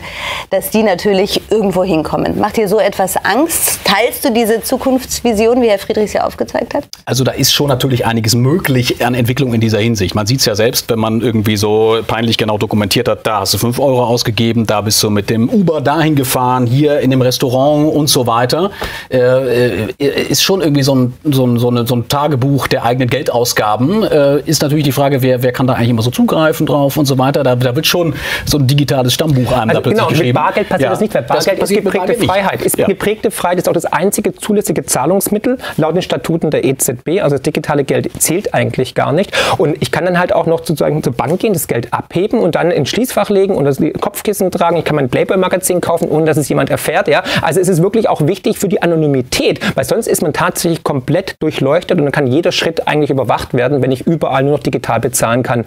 dass die natürlich irgendwo hinkommen. Macht dir so etwas Angst? Teilst du diese Zukunftsvision, wie Herr Friedrichs ja aufgezeigt hat? Also da ist schon natürlich einiges möglich an Entwicklung in dieser Hinsicht. Man sieht es ja selbst, wenn man irgendwie so peinlich genau dokumentiert hat, da hast du 5 Euro ausgegeben, da bist du mit dem Uber dahin gefahren, hier in dem Restaurant und so weiter. Äh, äh, ist schon irgendwie so ein, so, ein, so, eine, so ein Tagebuch der eigenen Geldausgaben. Äh, ist natürlich die Frage, wer, wer kann da eigentlich immer so zugreifen drauf und so weiter. Da, da wird schon so ein digitales Stammbuch einem da Also plötzlich genau, mit geschrieben. Bargeld passiert Ja. das nicht, weil Das Bargeld ist mit geprägte Bargeld nicht. Freiheit. Ist Ja. geprägte Freiheit ist auch das einzige zulässige Zahlungsmittel laut den Statuten der EZB. Also das digitale Geld zählt eigentlich gar nicht. Und ich kann dann halt auch noch sozusagen zur Bank gehen, das Geld abheben und dann ins Schließfach legen und das Kopfkissen tragen. Ich kann mein Playboy-Magazin kaufen, ohne dass es jemand erfährt. Ja? Also es ist wirklich auch wichtig für die Anonymität, weil sonst ist man tatsächlich komplett durchleuchtet und dann kann jeder Schritt eigentlich überwacht werden, wenn ich überall nur noch digital bezahlen kann.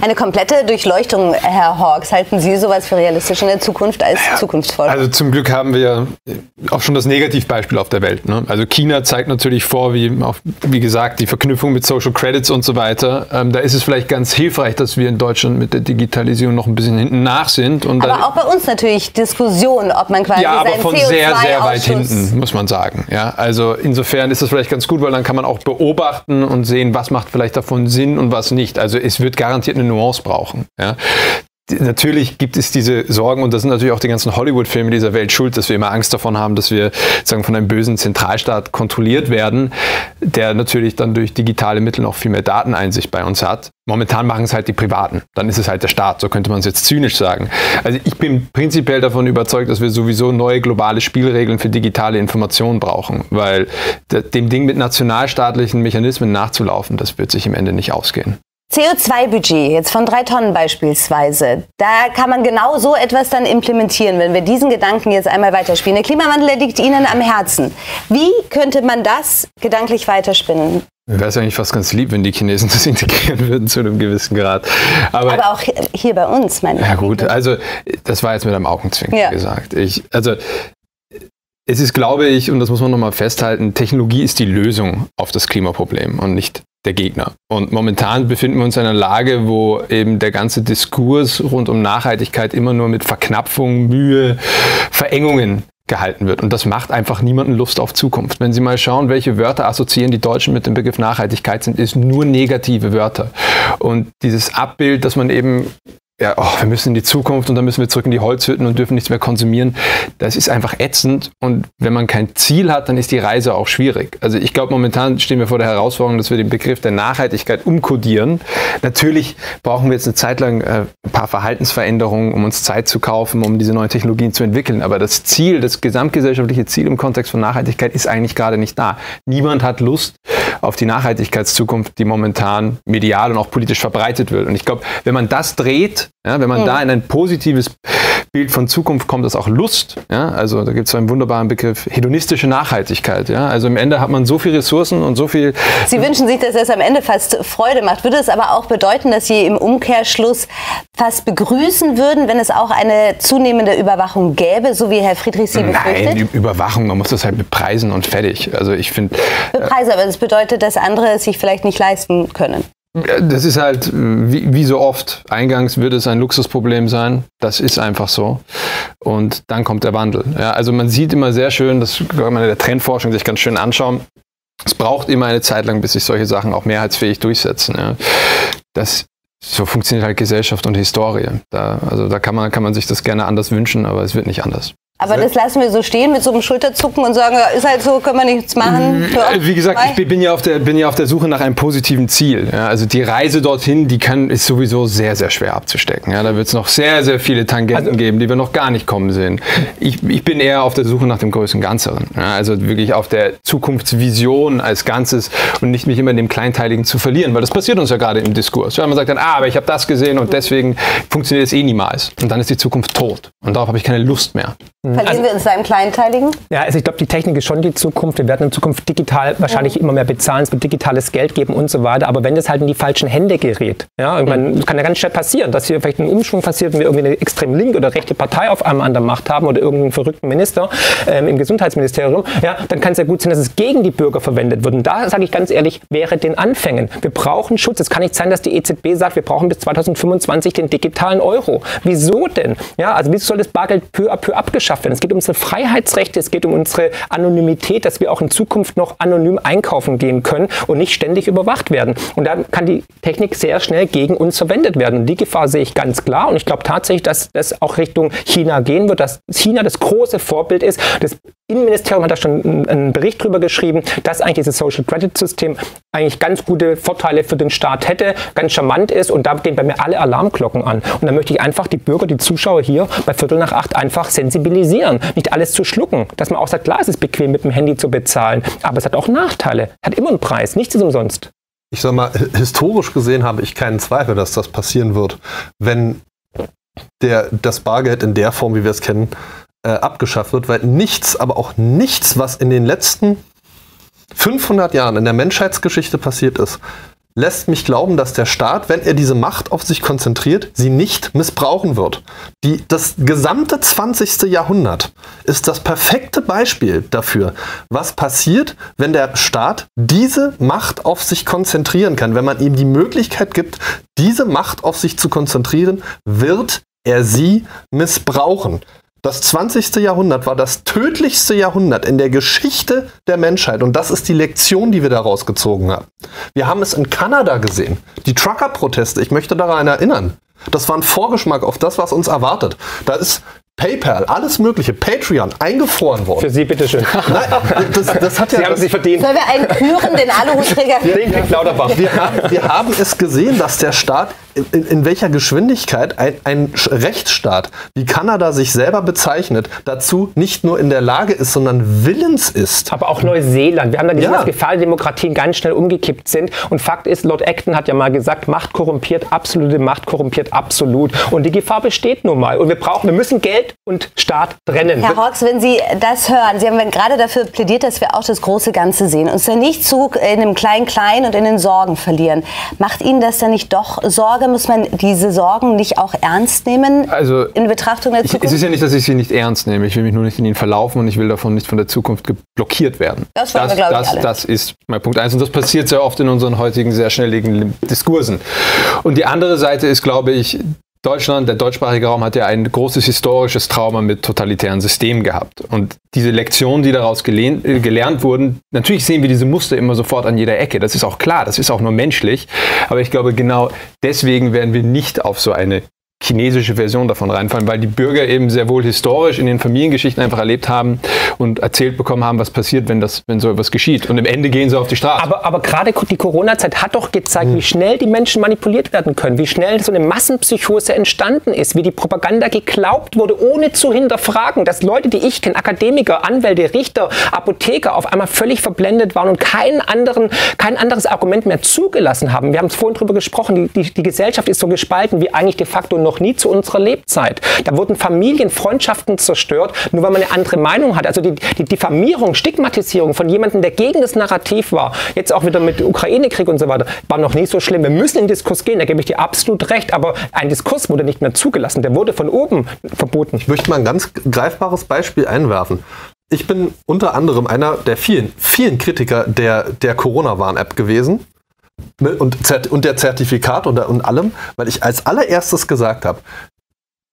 Eine komplette Durchleuchtung, Herr Hawks. Halten Sie sowas für realistisch in der Zukunft als Zukunftsforschung? Also zum Glück haben wir auch schon das Negativbeispiel auf der Welt. Ne? Also China zeigt natürlich vor, wie, auch, wie gesagt, die Verknüpfung mit Social Credits und so weiter. Ähm, da ist es vielleicht ganz hilfreich, dass wir in Deutschland mit der Digitalisierung noch ein bisschen hinten nach sind. Und dann, aber auch bei uns natürlich Diskussion, ob man quasi ja, aber von CO2 sehr, sehr weit hinten, muss man sagen. Ja, also insofern ist das vielleicht ganz gut, weil dann kann man auch beobachten und sehen, was macht vielleicht davon Sinn und was nicht. Also es wird garantiert eine Nuance brauchen. Ja. Natürlich gibt es diese Sorgen und das sind natürlich auch die ganzen Hollywood-Filme dieser Welt schuld, dass wir immer Angst davon haben, dass wir sagen, von einem bösen Zentralstaat kontrolliert werden, der natürlich dann durch digitale Mittel noch viel mehr Dateneinsicht bei uns hat. Momentan machen es halt die Privaten. Dann ist es halt der Staat, so könnte man es jetzt zynisch sagen. Also ich bin prinzipiell davon überzeugt, dass wir sowieso neue globale Spielregeln für digitale Information brauchen, weil de- dem Ding mit nationalstaatlichen Mechanismen nachzulaufen, das wird sich im Ende nicht ausgehen. CO2-Budget, jetzt von drei Tonnen beispielsweise, da kann man genau so etwas dann implementieren, wenn wir diesen Gedanken jetzt einmal weiterspielen. Der Klimawandel, der liegt Ihnen am Herzen. Wie könnte man das gedanklich weiterspinnen? Wäre es eigentlich fast ganz lieb, wenn die Chinesen das integrieren würden zu einem gewissen Grad. Aber, Aber auch hier bei uns, meine ja ich. gut, also das war jetzt mit einem Augenzwinkern Ja. gesagt. Ich, also es ist, glaube ich, und das muss man nochmal festhalten, Technologie ist die Lösung auf das Klimaproblem und nicht der Gegner. Und momentan befinden wir uns in einer Lage, wo eben der ganze Diskurs rund um Nachhaltigkeit immer nur mit Verknapfung, Mühe, Verengungen gehalten wird. Und das macht einfach niemanden Lust auf Zukunft. Wenn Sie mal schauen, welche Wörter assoziieren die Deutschen mit dem Begriff Nachhaltigkeit, sind es nur negative Wörter. Und dieses Abbild, dass man eben ja, oh, wir müssen in die Zukunft und dann müssen wir zurück in die Holzhütten und dürfen nichts mehr konsumieren. Das ist einfach ätzend und wenn man kein Ziel hat, dann ist die Reise auch schwierig. Also ich glaube, momentan stehen wir vor der Herausforderung, dass wir den Begriff der Nachhaltigkeit umkodieren. Natürlich brauchen wir jetzt eine Zeit lang äh, ein paar Verhaltensveränderungen, um uns Zeit zu kaufen, um diese neuen Technologien zu entwickeln. Aber das Ziel, das gesamtgesellschaftliche Ziel im Kontext von Nachhaltigkeit ist eigentlich gerade nicht da. Niemand hat Lust auf die Nachhaltigkeitszukunft, die momentan medial und auch politisch verbreitet wird. Und ich glaube, wenn man das dreht, ja, wenn man da in ein positives Bild von Zukunft kommt, ist auch Lust. Ja? Also da gibt es so einen wunderbaren Begriff hedonistische Nachhaltigkeit. Ja? Also im Ende hat man so viele Ressourcen und so viel Sie wünschen sich, dass es am Ende fast Freude macht. Würde es aber auch bedeuten, dass Sie im Umkehrschluss fast begrüßen würden, wenn es auch eine zunehmende Überwachung gäbe, so wie Herr Friedrich sie Nein, befürchtet? die Überwachung, man muss das halt bepreisen und fertig. Also ich finde, Preise, aber das bedeutet, dass andere es sich vielleicht nicht leisten können. das ist halt wie, wie so oft. Eingangs wird es ein Luxusproblem sein. Das ist einfach so. Und dann kommt der Wandel. Ja, also man sieht immer sehr schön, das kann man in der Trendforschung sich ganz schön anschauen. Es braucht immer eine Zeit lang, bis sich solche Sachen auch mehrheitsfähig durchsetzen. Ja. Das, so funktioniert halt Gesellschaft und Historie. Da, also da kann man, kann man sich das gerne anders wünschen, aber es wird nicht anders. Aber das lassen wir so stehen mit so einem Schulterzucken und sagen, ist halt so, können wir nichts machen. Ja, Äh, Wie gesagt, ich bin ja auf der, bin ja auf der Suche nach einem positiven Ziel. Ja, also die Reise dorthin, die kann, ist sowieso sehr, sehr schwer abzustecken. Ja, da wird es noch sehr, sehr viele Tangenten geben, die wir noch gar nicht kommen sehen. Ich, ich bin eher auf der Suche nach dem größeren Ganzeren. Ja, also wirklich auf der Zukunftsvision als Ganzes und nicht mich immer in dem Kleinteiligen zu verlieren, weil das passiert uns ja gerade im Diskurs. Ja, man sagt dann, ah, aber ich habe das gesehen und deswegen funktioniert es eh niemals. Und dann ist die Zukunft tot. Und darauf habe ich keine Lust mehr. Verlieren wir uns im Kleinteiligen? Ja, also ich glaube, die Technik ist schon die Zukunft. Wir werden in Zukunft digital wahrscheinlich immer mehr bezahlen. Es wird digitales Geld geben und so weiter. Aber wenn das halt in die falschen Hände gerät, ja, ich meine, das kann ja ganz schnell passieren, dass hier vielleicht ein Umschwung passiert, wenn wir irgendwie eine extrem linke oder rechte Partei auf einmal an der Macht haben oder irgendeinen verrückten Minister ähm, im Gesundheitsministerium, ja, dann kann es ja gut sein, dass es gegen die Bürger verwendet wird. Und da sage ich ganz ehrlich, wäre den Anfängen. Wir brauchen Schutz. Es kann nicht sein, dass die EZB sagt, wir brauchen bis 2025 den digitalen Euro. Wieso denn? Ja, also wieso soll das Bargeld peu à peu abgeschafft werden? Es geht um unsere Freiheitsrechte, es geht um unsere Anonymität, dass wir auch in Zukunft noch anonym einkaufen gehen können und nicht ständig überwacht werden. Und da kann die Technik sehr schnell gegen uns verwendet werden. Und die Gefahr sehe ich ganz klar. Und ich glaube tatsächlich, dass das auch Richtung China gehen wird, dass China das große Vorbild ist. Das Innenministerium hat da schon einen Bericht drüber geschrieben, dass eigentlich dieses Social Credit System eigentlich ganz gute Vorteile für den Staat hätte, ganz charmant ist und da gehen bei mir alle Alarmglocken an. Und da möchte ich einfach die Bürger, die Zuschauer hier bei Viertel nach acht einfach sensibilisieren, nicht alles zu schlucken, dass man auch sagt, klar, es ist bequem mit dem Handy zu bezahlen, aber es hat auch Nachteile, hat immer einen Preis, nichts ist umsonst. ich sag mal, historisch gesehen habe ich keinen Zweifel, dass das passieren wird, wenn der, das Bargeld in der Form, wie wir es kennen, äh, abgeschafft wird, weil nichts, aber auch nichts, was in den letzten 500 Jahren in der Menschheitsgeschichte passiert ist, lässt mich glauben, dass der Staat, wenn er diese Macht auf sich konzentriert, sie nicht missbrauchen wird. Die, das gesamte 20. Jahrhundert ist das perfekte Beispiel dafür, was passiert, wenn der Staat diese Macht auf sich konzentrieren kann. Wenn man ihm die Möglichkeit gibt, diese Macht auf sich zu konzentrieren, wird er sie missbrauchen. Das 20. Jahrhundert war das tödlichste Jahrhundert in der Geschichte der Menschheit. Und das ist die Lektion, die wir daraus gezogen haben. Wir haben es in Kanada gesehen. Die Trucker-Proteste, ich möchte daran erinnern. Das war ein Vorgeschmack auf das, was uns erwartet. Da ist PayPal, alles Mögliche, Patreon eingefroren worden. Für Sie bitteschön. Nein, das, das hat ja Sie haben das, sich verdient. Sollen wir einen küren, den Aluhutträger? Den kriegt Lauterbach. wir, wir haben es gesehen, dass der Staat in, in welcher Geschwindigkeit ein, ein Rechtsstaat, wie Kanada sich selber bezeichnet, dazu nicht nur in der Lage ist, sondern willens ist. Aber auch Neuseeland. Wir haben da gesehen, Ja. dass Gefahrdemokratien ganz schnell umgekippt sind. Und Fakt ist, Lord Acton hat ja mal gesagt, Macht korrumpiert, absolute Macht korrumpiert absolut. Und die Gefahr besteht nun mal. Und wir brauchen, wir müssen Geld und Staat trennen. Herr Hawks, wenn Sie das hören, Sie haben gerade dafür plädiert, dass wir auch das große Ganze sehen, uns ja nicht zu in dem Klein-Klein und in den Sorgen verlieren. Macht Ihnen das dann nicht doch Sorge? Muss man diese Sorgen nicht auch ernst nehmen Also, in Betrachtung der Ich, es Zukunft? ist ja nicht, dass ich sie nicht ernst nehme. Ich will mich nur nicht in ihnen verlaufen und ich will davon nicht von der Zukunft blockiert werden. Das wollen wir, das, das ist mein Punkt eins und das passiert sehr oft in unseren heutigen sehr schnelllebigen Diskursen. Und die andere Seite ist, glaube ich, Deutschland, der deutschsprachige Raum hat ja ein großes historisches Trauma mit totalitären Systemen gehabt. Und diese Lektionen, die daraus gelehnt, äh, gelernt wurden, natürlich sehen wir diese Muster immer sofort an jeder Ecke. Das ist auch klar, das ist auch nur menschlich. Aber ich glaube, genau deswegen werden wir nicht auf so eine chinesische Version davon reinfallen, weil die Bürger eben sehr wohl historisch in den Familiengeschichten einfach erlebt haben und erzählt bekommen haben, was passiert, wenn das, wenn so etwas geschieht. Und im Ende gehen sie auf die Straße. Aber, aber gerade die Corona-Zeit hat doch gezeigt, wie schnell die Menschen manipuliert werden können, wie schnell so eine Massenpsychose entstanden ist, wie die Propaganda geglaubt wurde, ohne zu hinterfragen, dass Leute, die ich kenne, Akademiker, Anwälte, Richter, Apotheker, auf einmal völlig verblendet waren und keinen anderen, kein anderes Argument mehr zugelassen haben. Wir haben es vorhin drüber gesprochen, die, die, die Gesellschaft ist so gespalten wie eigentlich de facto noch nie zu unserer Lebzeit. Da wurden Familien, Freundschaften zerstört, nur weil man eine andere Meinung hat. Also die, die Diffamierung, Stigmatisierung von jemandem, der gegen das Narrativ war, jetzt auch wieder mit Ukraine-Krieg und so weiter, war noch nie so schlimm. Wir müssen in den Diskurs gehen, da gebe ich dir absolut recht, aber ein Diskurs wurde nicht mehr zugelassen, der wurde von oben verboten. Ich möchte mal ein ganz greifbares Beispiel einwerfen. Ich bin unter anderem einer der vielen, vielen Kritiker der, der Corona-Warn-App gewesen. Ne, Und, und der Zertifikat und, und allem, weil ich als allererstes gesagt habe,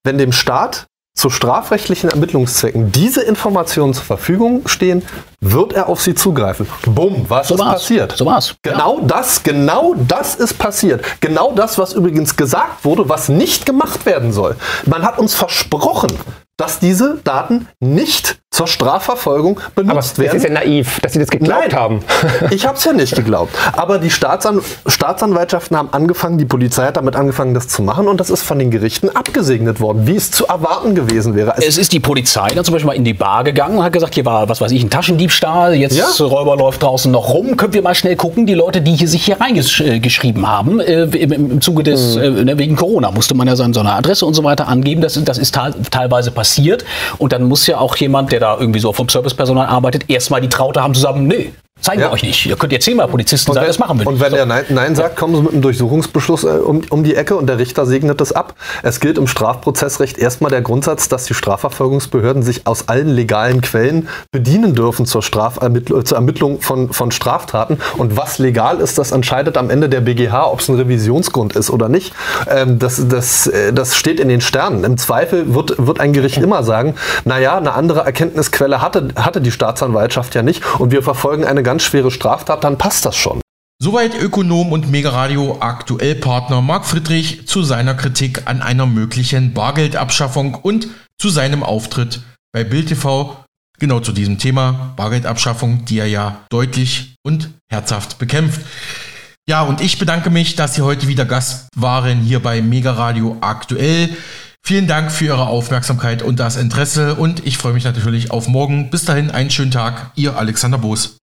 wenn dem Staat zu strafrechtlichen Ermittlungszwecken diese Informationen zur Verfügung stehen, wird er auf sie zugreifen. Bumm, was So ist war's. passiert? So war's. Genau das, genau das ist passiert. Genau das, was übrigens gesagt wurde, was nicht gemacht werden soll. Man hat uns versprochen, dass diese Daten nicht zur Strafverfolgung benutzt Aber werden. das ist ja naiv, dass sie das geglaubt Nein. haben. Ich habe es ja nicht geglaubt. Aber die Staatsan Staatsanwaltschaften haben angefangen, die Polizei hat damit angefangen, das zu machen und das ist von den Gerichten abgesegnet worden, wie es zu erwarten gewesen wäre. Es, Es ist die Polizei dann zum Beispiel mal in die Bar gegangen und hat gesagt, hier war, was weiß ich, ein Taschendiebstahl, jetzt Ja. Räuber läuft draußen noch rum, können wir mal schnell gucken, die Leute, die hier sich hier reingeschrieben haben, äh, im, im Zuge des, Mhm. äh, ne, wegen Corona, musste man ja seine, seine Adresse und so weiter angeben, das, das ist teil- teilweise passiert und dann muss ja auch jemand, der da irgendwie so vom Servicepersonal arbeitet, erstmal die Traute haben zu sagen, nee, zeigen Ja. wir euch nicht, ihr könnt jetzt zehnmal Polizisten sein, wenn, das machen wir und nicht. wenn So. er Nein, Nein sagt, kommen sie mit einem Durchsuchungsbeschluss äh, um, um die Ecke und der Richter segnet es ab. Es gilt im Strafprozessrecht erstmal der Grundsatz, dass die Strafverfolgungsbehörden sich aus allen legalen Quellen bedienen dürfen zur, Strafermittl zur Ermittlung von, von Straftaten. Und was legal ist, das entscheidet am Ende der BGH, ob es ein Revisionsgrund ist oder nicht. Ähm, das, das, äh, das steht in den Sternen. Im Zweifel wird, wird ein Gericht immer sagen, naja, eine andere Erkenntnisquelle hatte, hatte die Staatsanwaltschaft ja nicht und wir verfolgen eine ganz schwere Straftat, dann passt das schon. Soweit Ökonom und Megaradio aktuell Partner Marc Friedrich zu seiner Kritik an einer möglichen Bargeldabschaffung und zu seinem Auftritt bei Bild TV genau zu diesem Thema Bargeldabschaffung, die er ja deutlich und herzhaft bekämpft. Ja, und ich bedanke mich, dass Sie heute wieder Gast waren hier bei Megaradio aktuell. Vielen Dank für Ihre Aufmerksamkeit und das Interesse und ich freue mich natürlich auf morgen. Bis dahin einen schönen Tag, Ihr Alexander Boos.